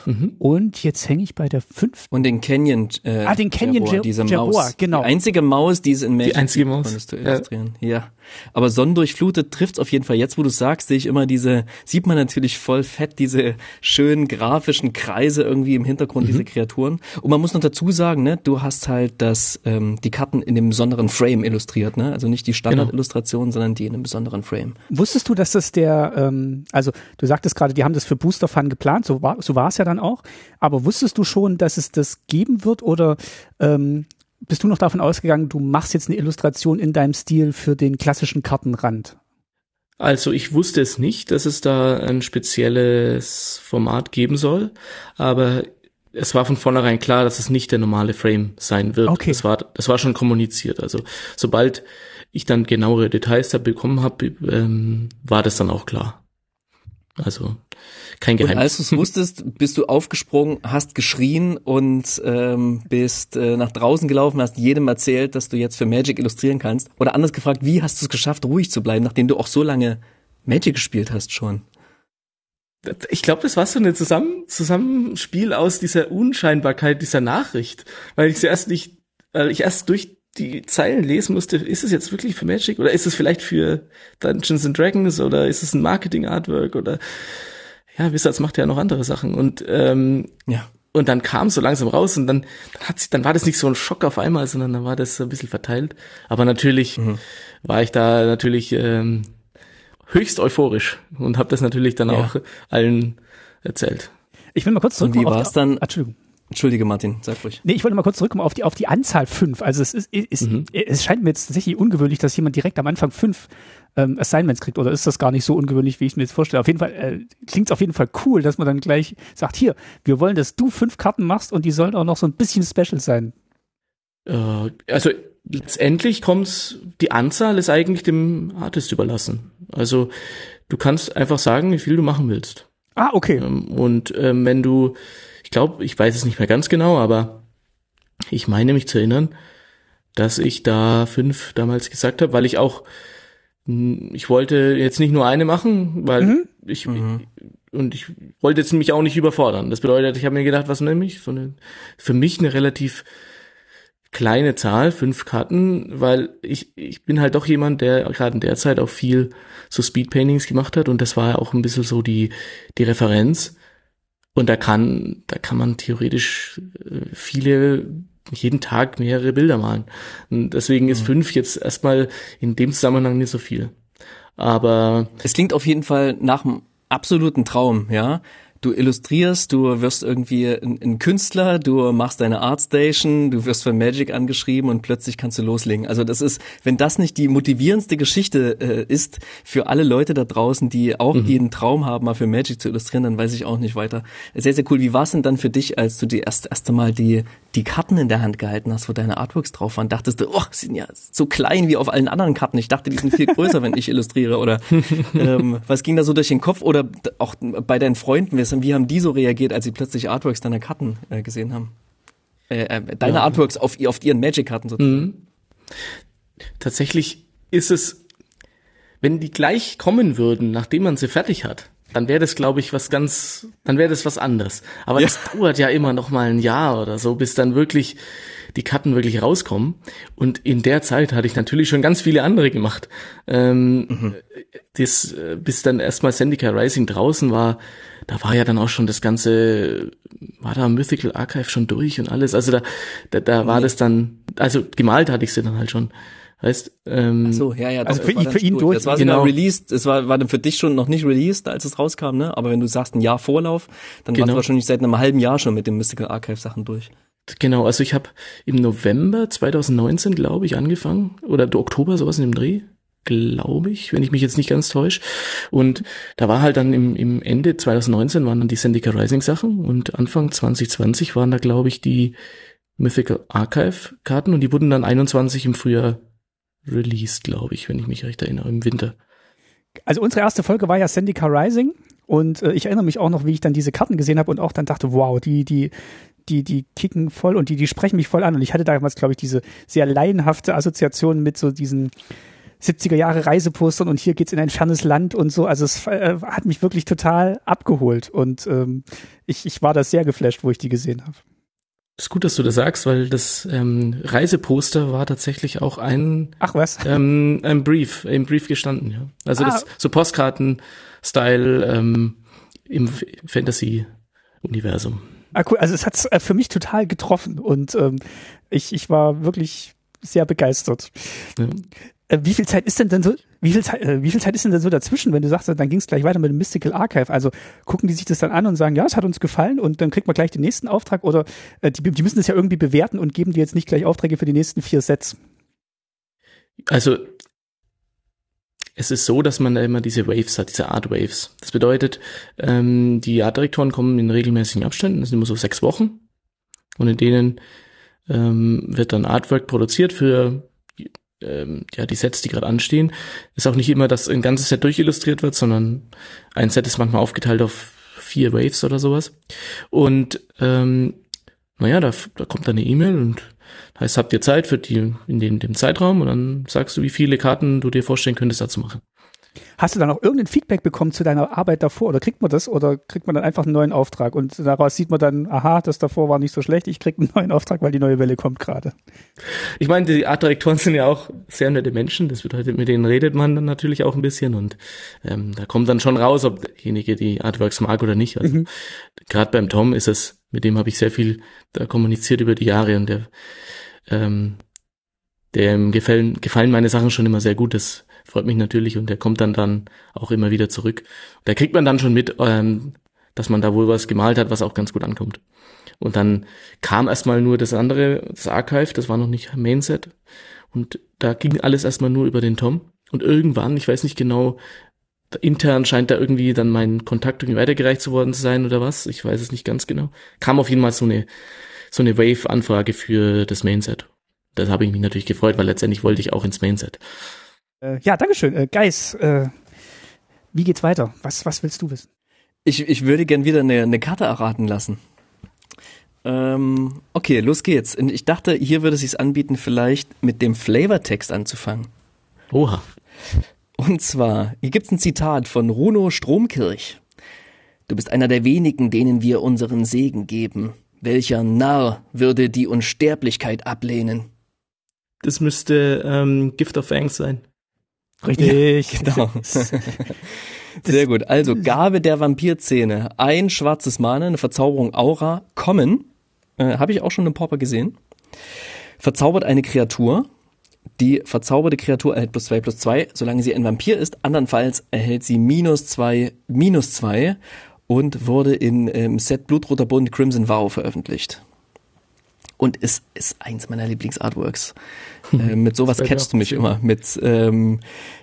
Mhm. und jetzt hänge ich bei der fünf. Und den Canyon äh, Ah, den Canyon Jaguar, Ja- diese Jaguar, Maus. genau. Die einzige Maus, die es in Magic einzige gibt, Maus, konntest du ja. illustrieren. Ja. Aber sonnendurchflutet trifft's auf jeden Fall. Jetzt, wo du sagst, sehe ich immer diese, sieht man natürlich voll fett, diese schönen grafischen Kreise irgendwie im Hintergrund, Mhm. diese Kreaturen. Und man muss noch dazu sagen, ne, du hast halt das, ähm, die Karten in dem besonderen Frame illustriert, ne? Also nicht die Genau. Standardillustration, sondern die in einem besonderen Frame. Wusstest du, dass das der, ähm, also du sagtest gerade, die haben das für Booster Fun geplant, so war so war es ja dann auch. Aber wusstest du schon, dass es das geben wird oder ähm, bist du noch davon ausgegangen, du machst jetzt eine Illustration in deinem Stil für den klassischen Kartenrand? Also ich wusste es nicht, dass es da ein spezielles Format geben soll, aber es war von vornherein klar, dass es nicht der normale Frame sein wird. Okay. Das war, das war schon kommuniziert. Also sobald ich dann genauere Details da bekommen habe, ähm, war das dann auch klar. Also kein Und Geheimnis. als du es wusstest, bist du aufgesprungen, hast geschrien und ähm, bist äh, nach draußen gelaufen, hast jedem erzählt, dass du jetzt für Magic illustrieren kannst. Oder anders gefragt, wie hast du es geschafft, ruhig zu bleiben, nachdem du auch so lange Magic gespielt hast schon? Ich glaube, das war so eine Zusammen Zusammenspiel aus dieser Unscheinbarkeit dieser Nachricht, weil ich zuerst nicht, weil ich erst durch die Zeilen lesen musste, ist es jetzt wirklich für Magic oder ist es vielleicht für Dungeons and Dragons oder ist es ein Marketing-Artwork oder ja, Wizards macht ja noch andere Sachen und ähm, Ja. und dann kam es so langsam raus und dann, dann hat sich, dann war das nicht so ein Schock auf einmal, sondern dann war das so ein bisschen verteilt. Aber natürlich war ich da natürlich ähm, höchst euphorisch und habe das natürlich dann Ja. auch allen erzählt. Ich will mal kurz Und zurückkommen. wie war's die- dann? Entschuldigung. Entschuldige Martin, sag ruhig. Nee, ich wollte mal kurz zurückkommen auf die, auf die Anzahl fünf. Also es ist, ist Mhm. es scheint mir jetzt tatsächlich ungewöhnlich, dass jemand direkt am Anfang fünf ähm, Assignments kriegt. Oder ist das gar nicht so ungewöhnlich, wie ich mir jetzt vorstelle? Auf jeden Fall äh, klingt es auf jeden Fall cool, dass man dann gleich sagt, hier, wir wollen, dass du fünf Karten machst und die sollen auch noch so ein bisschen special sein. Äh, also letztendlich kommt's, die Anzahl ist eigentlich dem Artist überlassen. Also du kannst einfach sagen, wie viel du machen willst. Ah, okay. Ähm, Und ähm, wenn du, glaube, ich weiß es nicht mehr ganz genau, aber ich meine mich zu erinnern, dass ich da fünf damals gesagt habe, weil ich auch ich wollte jetzt nicht nur eine machen, weil mhm. ich mhm. und ich wollte jetzt mich auch nicht überfordern. Das bedeutet, ich habe mir gedacht, was nehme ich? So eine, für mich eine relativ kleine Zahl, fünf Karten, weil ich, ich bin halt doch jemand, der gerade in der Zeit auch viel so Speedpaintings gemacht hat und das war ja auch ein bisschen so die, die Referenz. Und da kann, da kann man theoretisch äh, viele, jeden Tag mehrere Bilder malen. Und deswegen ist mhm. fünf jetzt erstmal in dem Zusammenhang nicht so viel. Aber. Es klingt auf jeden Fall nach einem absoluten Traum, ja du illustrierst, du wirst irgendwie ein, ein, Künstler, du machst deine Artstation, du wirst von Magic angeschrieben und plötzlich kannst du loslegen. Also das ist, wenn das nicht die motivierendste Geschichte äh, ist für alle Leute da draußen, die auch mhm. jeden Traum haben, mal für Magic zu illustrieren, dann weiß ich auch nicht weiter. Sehr, sehr cool. Wie war es denn dann für dich, als du die erste, erste Mal die, die Karten in der Hand gehalten hast, wo deine Artworks drauf waren? Dachtest du, oh, sind ja so klein wie auf allen anderen Karten. Ich dachte, die sind viel größer, wenn ich illustriere. Oder ähm, was ging da so durch den Kopf? Oder auch bei deinen Freunden, wir wie haben die so reagiert, als sie plötzlich Artworks deiner Karten äh, gesehen haben? Äh, äh, deine ja. Artworks auf, auf ihren Magic-Karten sozusagen. Mhm. Tatsächlich ist es, wenn die gleich kommen würden, nachdem man sie fertig hat, dann wäre das, glaube ich, was ganz, dann wäre das was anderes. Aber ja. das dauert ja immer noch mal ein Jahr oder so, bis dann wirklich die Karten wirklich rauskommen. Und in der Zeit hatte ich natürlich schon ganz viele andere gemacht. Ähm, mhm. das, äh, bis dann erstmal Sendika Rising draußen war, da war ja dann auch schon das ganze, war da Mythical Archive schon durch und alles. Also da, da, da war das dann, also gemalt hatte ich sie dann halt schon. Heißt, ähm, Ach so, ja, ja, also für, ihn, für ihn durch. Das war genau. released, es war, war dann für dich schon noch nicht released, als es rauskam, ne? Aber wenn du sagst ein Jahr Vorlauf, dann genau. warst du wahrscheinlich seit einem halben Jahr schon mit den Mystical Archive Sachen durch. Genau, also ich habe im November 2019, glaube ich, angefangen oder Oktober sowas in dem Dreh, glaube ich, wenn ich mich jetzt nicht ganz täusche. Und da war halt dann im, im Ende 2019 waren dann die Syndicate Rising Sachen und Anfang 2020 waren da, glaube ich, die Mythical Archive Karten und die wurden dann 21 im Frühjahr released, glaube ich, wenn ich mich recht erinnere, im Winter. Also unsere erste Folge war ja Syndicate Rising und äh, ich erinnere mich auch noch, wie ich dann diese Karten gesehen habe und auch dann dachte, wow, die, die, die, die kicken voll und die, die sprechen mich voll an. Und ich hatte damals, glaube ich, diese sehr laienhafte Assoziation mit so diesen 70er Jahre Reisepostern und hier geht's in ein fernes Land und so. Also es äh, hat mich wirklich total abgeholt und ähm, ich, ich war da sehr geflasht, wo ich die gesehen habe. ist gut, dass du das sagst, weil das ähm, Reiseposter war tatsächlich auch ein Ach was ähm, ein Brief, im Brief gestanden. Ja. Also ah. das so Postkarten-Style ähm, im Fantasy-Universum. Ah, cool. Also es hat äh, für mich total getroffen und ähm, ich, ich war wirklich sehr begeistert. Ja. Äh, wie viel Zeit ist denn denn so, wie viel Zeit, äh, wie viel Zeit ist denn denn so dazwischen, wenn du sagst, dann ging es gleich weiter mit dem Mystical Archive? Also gucken die sich das dann an und sagen, ja, es hat uns gefallen und dann kriegt man gleich den nächsten Auftrag oder äh, die, die müssen das ja irgendwie bewerten und geben dir jetzt nicht gleich Aufträge für die nächsten vier Sets. Also es ist so, dass man da immer diese Waves hat, diese Art Waves. Das bedeutet, ähm, die Artdirektoren kommen in regelmäßigen Abständen, das sind immer so sechs Wochen. Und in denen ähm, wird dann Artwork produziert für ähm, ja, die Sets, die gerade anstehen. Ist auch nicht immer, dass ein ganzes Set durchillustriert wird, sondern ein Set ist manchmal aufgeteilt auf vier Waves oder sowas. Und ähm, naja, da, da kommt dann eine E-Mail und Heißt, habt ihr Zeit für die, in dem, dem Zeitraum und dann sagst du, wie viele Karten du dir vorstellen könntest, da zu machen. Hast du dann auch irgendein Feedback bekommen zu deiner Arbeit davor oder kriegt man das oder kriegt man dann einfach einen neuen Auftrag und daraus sieht man dann, aha, das davor war nicht so schlecht, ich krieg einen neuen Auftrag, weil die neue Welle kommt gerade. Ich meine, die Artdirektoren sind ja auch sehr nette Menschen, das bedeutet, mit denen redet man dann natürlich auch ein bisschen und ähm, da kommt dann schon raus, ob derjenige die Artworks mag oder nicht. Also mhm. gerade beim Tom ist es, mit dem habe ich sehr viel da kommuniziert über die Jahre und der ähm, dem gefallen, gefallen meine Sachen schon immer sehr gut. Das freut mich natürlich und der kommt dann dann auch immer wieder zurück. Da kriegt man dann schon mit, ähm, dass man da wohl was gemalt hat, was auch ganz gut ankommt. Und dann kam erstmal nur das andere, das Archive, das war noch nicht Mainset. Und da ging alles erstmal nur über den Tom. Und irgendwann, ich weiß nicht genau, intern scheint da irgendwie dann mein Kontakt irgendwie weitergereicht zu worden zu sein oder was. Ich weiß es nicht ganz genau. Kam auf jeden Fall so eine so eine Wave-Anfrage für das Mainset. Das habe ich mich natürlich gefreut, weil letztendlich wollte ich auch ins Mainset. Äh, ja, Dankeschön. Äh, Geis, äh, wie geht's weiter? Was, was willst du wissen? Ich, ich würde gern wieder eine, eine Karte erraten lassen. Ähm, okay, los geht's. Und ich dachte, hier würde es sich anbieten, vielleicht mit dem Flavortext anzufangen. Oha. Und zwar, hier gibt's ein Zitat von Runo Stromkirch. Du bist einer der wenigen, denen wir unseren Segen geben. Welcher Narr würde die Unsterblichkeit ablehnen? Das müsste ähm, Gift of Fangs sein. Richtig. Genau. Sehr gut. Also Gabe der Vampirzähne. Ein schwarzes Mana, eine Verzauberung Aura, kommen. Äh, Habe ich auch schon im Popper gesehen. Verzaubert eine Kreatur. Die verzauberte Kreatur erhält plus zwei plus zwei, solange sie ein Vampir ist. Andernfalls erhält sie minus zwei minus zwei und wurde in ähm, Set Blutroter Bund Crimson Vow veröffentlicht. Und es ist eins meiner Lieblingsartworks. Äh, mit sowas catchst du mich immer. Mit, ähm,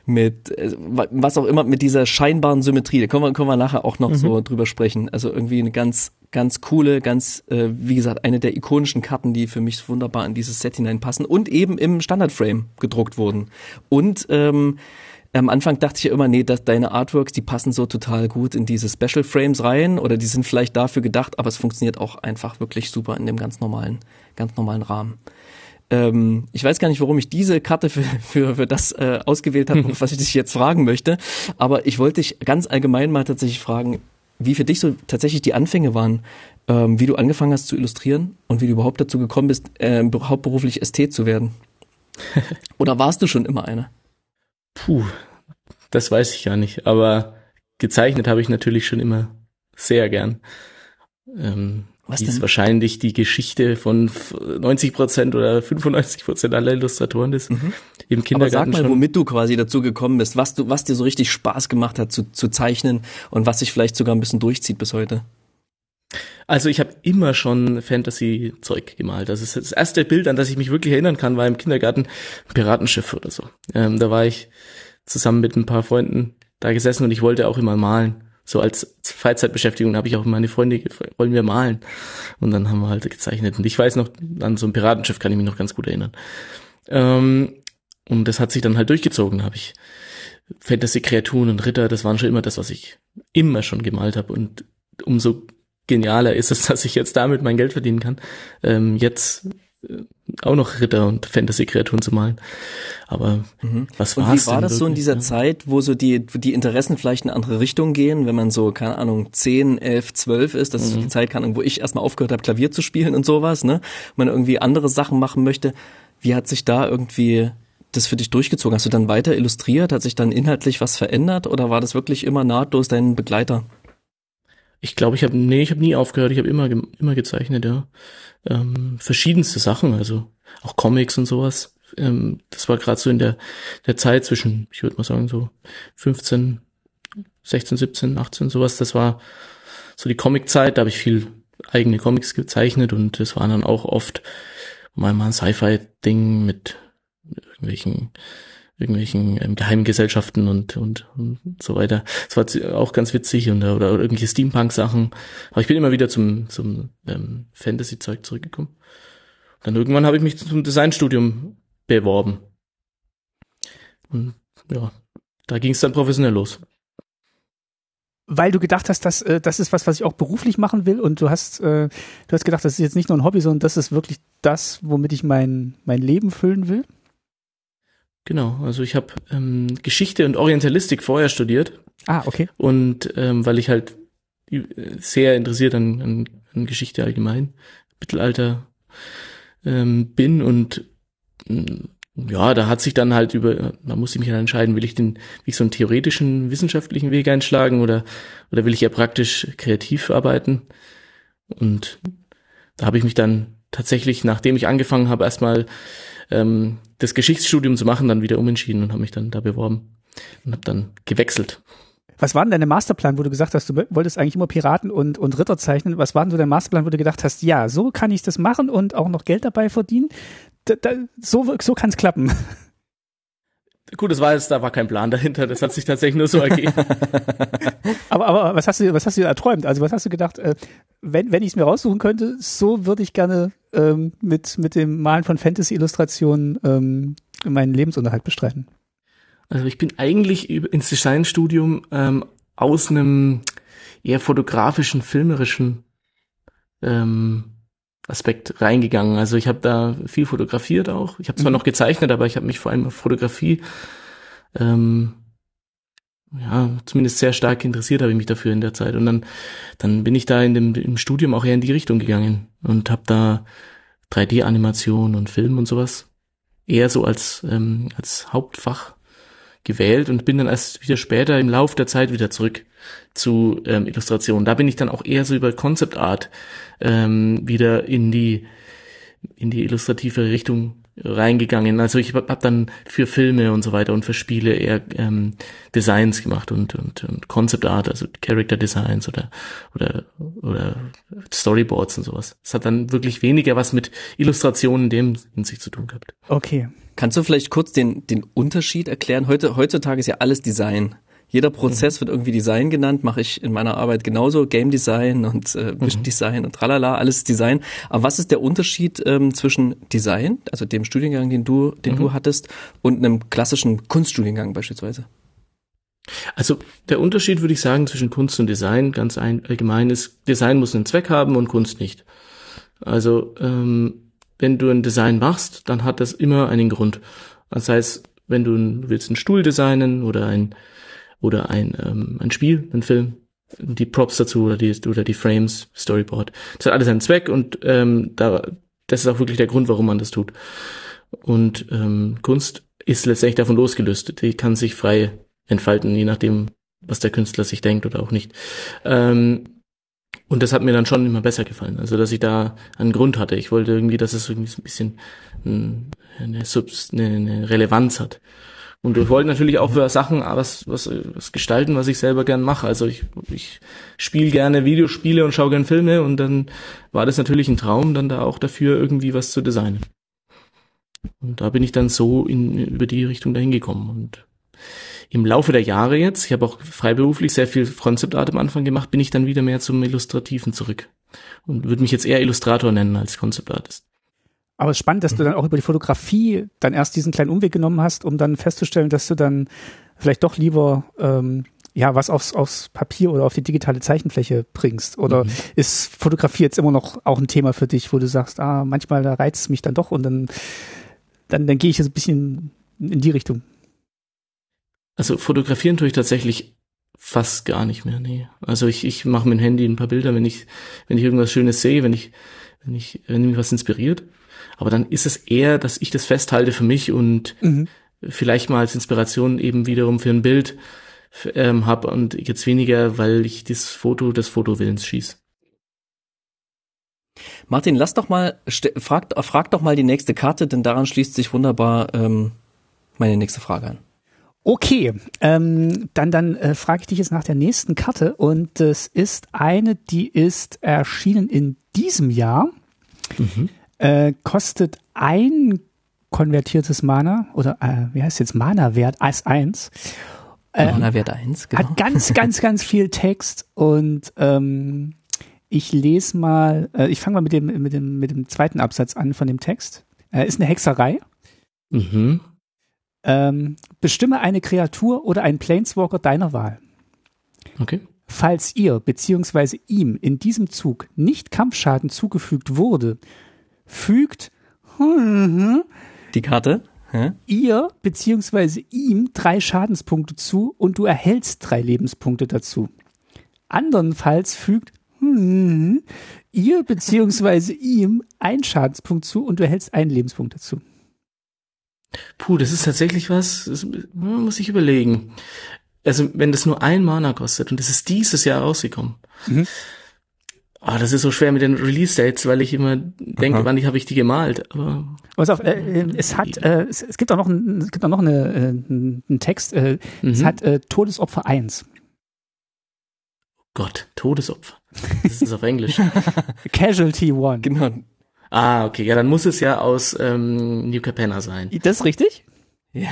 mit äh, wa- was auch immer, mit dieser scheinbaren Symmetrie. Da können wir, können wir nachher auch noch so drüber sprechen. Also irgendwie eine ganz, ganz coole, ganz, äh, wie gesagt, eine der ikonischen Karten, die für mich wunderbar in dieses Set hineinpassen und eben im Standardframe gedruckt wurden. Und ähm, am Anfang dachte ich ja immer, nee, dass deine Artworks, die passen so total gut in diese Special Frames rein oder die sind vielleicht dafür gedacht, aber es funktioniert auch einfach wirklich super in dem ganz normalen, ganz normalen Rahmen. Ähm, ich weiß gar nicht, warum ich diese Karte für, für, für das äh, ausgewählt habe, was ich dich jetzt fragen möchte, aber ich wollte dich ganz allgemein mal tatsächlich fragen, wie für dich so tatsächlich die Anfänge waren, ähm, wie du angefangen hast zu illustrieren und wie du überhaupt dazu gekommen bist, äh, hauptberuflich Ästhet zu werden. Oder warst du schon immer einer? Puh, das weiß ich gar nicht. Aber gezeichnet habe ich natürlich schon immer sehr gern. Ähm, Was die ist denn? wahrscheinlich die Geschichte von 90 Prozent oder 95 Prozent aller Illustratoren ist im Mhm. Aber sag Kindergarten mal, womit du quasi dazu gekommen bist, was du, was dir so richtig Spaß gemacht hat zu, zu zeichnen und was sich vielleicht sogar ein bisschen durchzieht bis heute. Also ich habe immer schon Fantasy-Zeug gemalt. Das ist das erste Bild, an das ich mich wirklich erinnern kann, war im Kindergarten ein Piratenschiff oder so. Ähm, da war ich zusammen mit ein paar Freunden da gesessen und ich wollte auch immer malen. So als Freizeitbeschäftigung habe ich auch meine Freunde gefragt, wollen wir malen? Und dann haben wir halt gezeichnet. Und ich weiß noch, an so ein Piratenschiff kann ich mich noch ganz gut erinnern. Ähm, und das hat sich dann halt durchgezogen. Habe ich Fantasy-Kreaturen und Ritter, das waren schon immer das, was ich immer schon gemalt habe. Und umso genialer ist es, dass ich jetzt damit mein Geld verdienen kann. Ähm, jetzt auch noch Ritter und Fantasy-Kreaturen zu malen. Aber was Und war's wie war denn das so in dieser ja? Zeit, wo so die, wo die Interessen vielleicht in eine andere Richtung gehen, wenn man so, keine Ahnung, 10, 11, 12 ist, das ist so Mhm. die Zeit, keine Ahnung, wo ich erstmal aufgehört habe, Klavier zu spielen und sowas, ne? Man irgendwie andere Sachen machen möchte. Wie hat sich da irgendwie das für dich durchgezogen? Hast du dann weiter illustriert? Hat sich dann inhaltlich was verändert oder war das wirklich immer nahtlos dein Begleiter? Ich glaube, ich habe nee, ich habe nie aufgehört. Ich habe immer immer gezeichnet, ja. Ähm, verschiedenste Sachen, also auch Comics und sowas. Ähm, das war gerade so in der der Zeit zwischen, ich würde mal sagen so 15, 16, 17, 18 sowas. Das war so die Comic-Zeit. Da habe ich viel eigene Comics gezeichnet und das waren dann auch oft mal mal ein Sci-Fi-Ding mit irgendwelchen irgendwelchen ähm, geheimen Gesellschaften und, und, und so weiter. Das war auch ganz witzig und, oder, oder irgendwelche Steampunk-Sachen. Aber ich bin immer wieder zum, zum ähm, Fantasy-Zeug zurückgekommen. Dann irgendwann habe ich mich zum Designstudium beworben. Und ja, da ging es dann professionell los. Weil du gedacht hast, dass äh, das ist was, was ich auch beruflich machen will und du hast, äh, du hast gedacht, das ist jetzt nicht nur ein Hobby, sondern das ist wirklich das, womit ich mein, mein Leben füllen will. Genau, also ich habe ähm, Geschichte und Orientalistik vorher studiert Ah, okay. und ähm, weil ich halt äh, sehr interessiert an, an, an Geschichte allgemein, Mittelalter ähm, bin und ähm, ja, da hat sich dann halt über, da musste ich mich dann entscheiden, will ich den, will ich so einen theoretischen, wissenschaftlichen Weg einschlagen oder, oder will ich eher praktisch kreativ arbeiten? Und da habe ich mich dann tatsächlich, nachdem ich angefangen habe, erstmal ähm, das Geschichtsstudium zu machen, dann wieder umentschieden und habe mich dann da beworben und habe dann gewechselt. Was war denn dein Masterplan, wo du gesagt hast, du wolltest eigentlich immer Piraten und, und Ritter zeichnen? Was war denn so dein Masterplan, wo du gedacht hast, ja, so kann ich das machen und auch noch Geld dabei verdienen? Da, da, so so kann es klappen. Gut, das war jetzt, da war kein Plan dahinter, das hat sich tatsächlich nur so ergeben. Aber, aber was hast du, was hast du erträumt? Also was hast du gedacht, äh, wenn, wenn ich es mir raussuchen könnte, so würde ich gerne ähm, mit, mit dem Malen von Fantasy-Illustrationen ähm, meinen Lebensunterhalt bestreiten. Also ich bin eigentlich ins Designstudium ähm, aus einem eher fotografischen, filmerischen ähm, Aspekt reingegangen. Also ich habe da viel fotografiert auch. Ich habe zwar Mhm. noch gezeichnet, aber ich habe mich vor allem auf Fotografie ähm, ja, zumindest sehr stark interessiert habe ich mich dafür in der Zeit. Und dann, dann bin ich da in dem, im Studium auch eher in die Richtung gegangen und habe da 3D-Animation und Film und sowas eher so als, ähm, als Hauptfach gewählt und bin dann erst wieder später im Lauf der Zeit wieder zurück zu ähm, Illustration. Da bin ich dann auch eher so über Concept Art ähm, wieder in die in die illustrative Richtung reingegangen. Also ich habe hab dann für Filme und so weiter und für Spiele eher ähm, Designs gemacht und, und, und Concept Art, also Character Designs oder, oder, oder Storyboards und sowas. Es hat dann wirklich weniger was mit Illustrationen in dem Hinsicht zu tun gehabt. Okay. Kannst du vielleicht kurz den, den Unterschied erklären? Heute, heutzutage ist ja alles Design. Jeder Prozess mhm. wird irgendwie Design genannt, mache ich in meiner Arbeit genauso, Game Design und äh, Vision mhm. Design und tralala, alles Design. Aber was ist der Unterschied ähm, zwischen Design, also dem Studiengang, den du, den mhm. du hattest, und einem klassischen Kunststudiengang beispielsweise? Also der Unterschied würde ich sagen zwischen Kunst und Design ganz allgemein ist, Design muss einen Zweck haben und Kunst nicht. Also ähm, wenn du ein Design machst, dann hat das immer einen Grund. Das heißt, wenn du, du willst einen Stuhl designen oder ein oder ein, ähm, ein Spiel, ein Film, die Props dazu oder die, oder die Frames, Storyboard. Das hat alles einen Zweck und ähm, da, das ist auch wirklich der Grund, warum man das tut. Und ähm, Kunst ist letztendlich davon losgelöst. Die kann sich frei entfalten, je nachdem, was der Künstler sich denkt oder auch nicht. Ähm, und das hat mir dann schon immer besser gefallen. Also, dass ich da einen Grund hatte. Ich wollte irgendwie, dass es irgendwie so ein bisschen eine, Subs eine, eine Relevanz hat. Und wir wollten natürlich auch für Sachen was, was, was gestalten, was ich selber gern mache. Also ich, ich spiele gerne Videospiele und schaue gern Filme und dann war das natürlich ein Traum, dann da auch dafür irgendwie was zu designen. Und da bin ich dann so in, über die Richtung dahin gekommen. Und im Laufe der Jahre jetzt, ich habe auch freiberuflich sehr viel Concept Art am Anfang gemacht, bin ich dann wieder mehr zum Illustrativen zurück. Und würde mich jetzt eher Illustrator nennen als Concept Artist. Aber es ist spannend, dass du dann auch über die Fotografie dann erst diesen kleinen Umweg genommen hast, um dann festzustellen, dass du dann vielleicht doch lieber ähm, ja was aufs, aufs Papier oder auf die digitale Zeichenfläche bringst. Oder mhm. ist Fotografie jetzt immer noch auch ein Thema für dich, wo du sagst, ah, manchmal da reizt es mich dann doch und dann, dann, dann gehe ich jetzt ein bisschen in die Richtung. Also fotografieren tue ich tatsächlich fast gar nicht mehr, nee. Also ich, ich mache mit dem Handy ein paar Bilder, wenn ich, wenn ich irgendwas Schönes sehe, wenn ich, wenn ich, wenn mich was inspiriert. Aber dann ist es eher, dass ich das festhalte für mich und mhm. vielleicht mal als Inspiration eben wiederum für ein Bild ähm, habe und jetzt weniger, weil ich das Foto des Fotowillens schieße. Martin, lass doch mal, frag, frag doch mal die nächste Karte, denn daran schließt sich wunderbar ähm, meine nächste Frage an. Okay, ähm, dann, dann äh, frage ich dich jetzt nach der nächsten Karte und es ist eine, die ist erschienen in diesem Jahr. Mhm äh, kostet ein konvertiertes Mana oder äh, wie heißt jetzt Mana-Wert als 1. Ähm, Mana-Wert 1, genau. Hat ganz, ganz, ganz viel Text und ähm, ich lese mal, äh, ich fange mal mit dem, mit, dem, mit dem zweiten Absatz an von dem Text. Äh, ist eine Hexerei. Mhm. Ähm, bestimme eine Kreatur oder einen Planeswalker deiner Wahl. Okay. Falls ihr bzw. ihm in diesem Zug nicht Kampfschaden zugefügt wurde, fügt die Karte Hä? ihr beziehungsweise ihm drei Schadenspunkte zu und du erhältst drei Lebenspunkte dazu. Andernfalls fügt ihr beziehungsweise ihm einen Schadenspunkt zu und du erhältst einen Lebenspunkt dazu. Puh, das ist tatsächlich was, das muss ich überlegen. Also, wenn das nur ein Mana kostet und das ist dieses Jahr rausgekommen. Mhm. Ah, das ist so schwer mit den Release-Dates, weil ich immer denke, Aha. wann habe ich die gemalt. Aber Pass auf, äh, äh, es hat, äh, es, es, gibt auch noch, ein, es gibt auch noch eine, äh, einen Text. Äh, mhm. Es hat äh, Todesopfer 1. Gott, Todesopfer. Das ist auf Englisch. Casualty 1. Genau. Ah, okay. Ja, dann muss es ja aus ähm, New Capenna sein. Das ist richtig? Ja.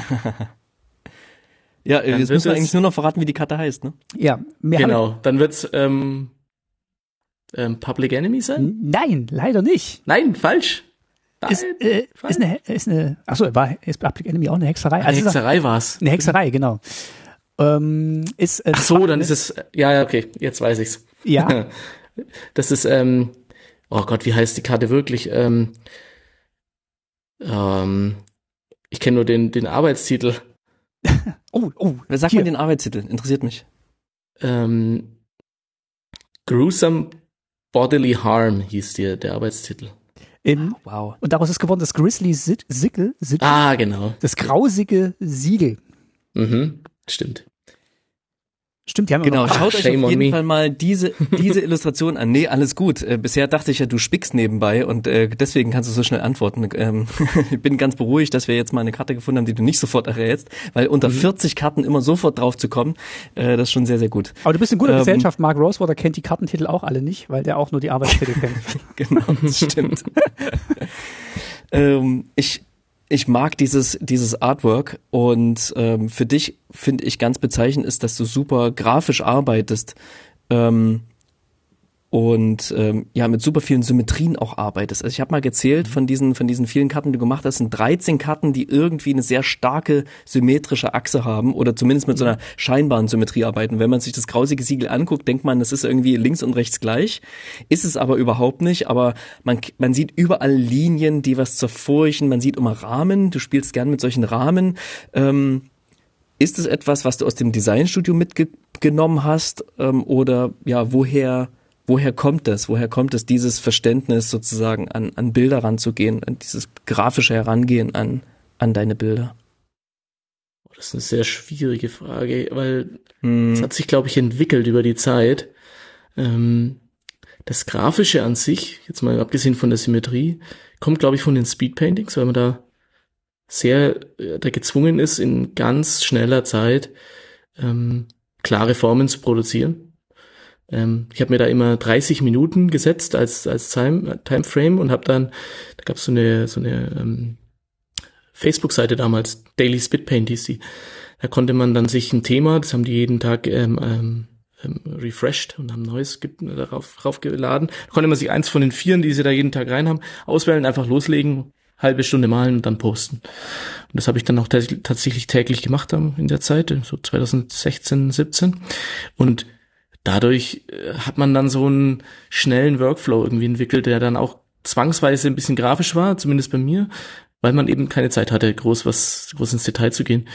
Ja, dann jetzt müssen wir eigentlich nur noch verraten, wie die Karte heißt, ne? Ja. Genau. Dann wird's ähm, ähm, Public Enemy sein? Nein, leider nicht. Nein, falsch. Nein, ist, äh, ist eine, ist eine, achso, war, ist Public Enemy auch eine Hexerei? Eine also Hexerei war es. Eine Hexerei, genau. Ähm, ist, äh, Ach so, dann ist es, ja, ja, okay, jetzt weiß ich's. Ja. Das ist, ähm, oh Gott, wie heißt die Karte wirklich? Ähm, ähm, ich kenne nur den, den Arbeitstitel. oh, oh. Sag hier. mal den Arbeitstitel, interessiert mich. Ähm, Gruesome Bodily Harm hieß der, der Arbeitstitel. In, Wow. und daraus ist geworden das Grizzly Sit Ah, genau. das grausige Siegel. Mhm, stimmt. Stimmt, die haben Genau, immer schaut euch shame auf jeden me. Fall mal diese, diese Illustration an. Nee, alles gut. Äh, bisher dachte ich ja, du spickst nebenbei und äh, deswegen kannst du so schnell antworten. Ähm, ich bin ganz beruhigt, dass wir jetzt mal eine Karte gefunden haben, die du nicht sofort errätst, weil unter 40 Karten immer sofort drauf zu kommen, äh, das ist schon sehr, sehr gut. Aber du bist in guter Ähm, Gesellschaft. Mark Rosewater kennt die Kartentitel auch alle nicht, weil der auch nur die Arbeitstitel kennt. Genau, das stimmt. ähm, ich, ich mag dieses, dieses Artwork und ähm, für dich finde ich ganz bezeichnend ist, dass du super grafisch arbeitest. Ähm, und ähm, ja mit super vielen Symmetrien auch arbeitest. Also ich habe mal gezählt von diesen von diesen vielen Karten, die du gemacht hast, sind 13 Karten, die irgendwie eine sehr starke symmetrische Achse haben oder zumindest mit so einer scheinbaren Symmetrie arbeiten. Wenn man sich das grausige Siegel anguckt, denkt man, das ist irgendwie links und rechts gleich. Ist es aber überhaupt nicht, aber man man sieht überall Linien, die was zerfurchen, man sieht immer Rahmen, du spielst gern mit solchen Rahmen. Ähm, ist es etwas, was du aus dem Designstudio mitgenommen hast ähm, oder ja, woher woher kommt das? Woher kommt es dieses Verständnis sozusagen an, an Bilder ranzugehen, an dieses grafische Herangehen an an deine Bilder? Das ist eine sehr schwierige Frage, weil Hm, es hat sich, glaube ich, entwickelt über die Zeit. Ähm, das Grafische an sich, jetzt mal abgesehen von der Symmetrie, kommt, glaube ich, von den Speedpaintings, weil man da sehr äh, da gezwungen ist, in ganz schneller Zeit ähm, klare Formen zu produzieren. Ähm, ich habe mir da immer 30 Minuten gesetzt als als Time, Timeframe und habe dann, da gab es so eine so eine ähm, Facebook-Seite damals, Daily Spitpaint hieß die. Da konnte man dann sich ein Thema, das haben die jeden Tag ähm, ähm, ähm, refreshed und haben neues ge- darauf draufgeladen. Da konnte man sich eins von den vieren, die sie da jeden Tag rein haben, auswählen, einfach loslegen, halbe Stunde malen und dann posten. Und das habe ich dann auch tats- tatsächlich täglich gemacht in der Zeit, so 2016, 17. Und dadurch äh, hat man dann so einen schnellen Workflow irgendwie entwickelt, der dann auch zwangsweise ein bisschen grafisch war, zumindest bei mir, weil man eben keine Zeit hatte, groß was, groß ins Detail zu gehen.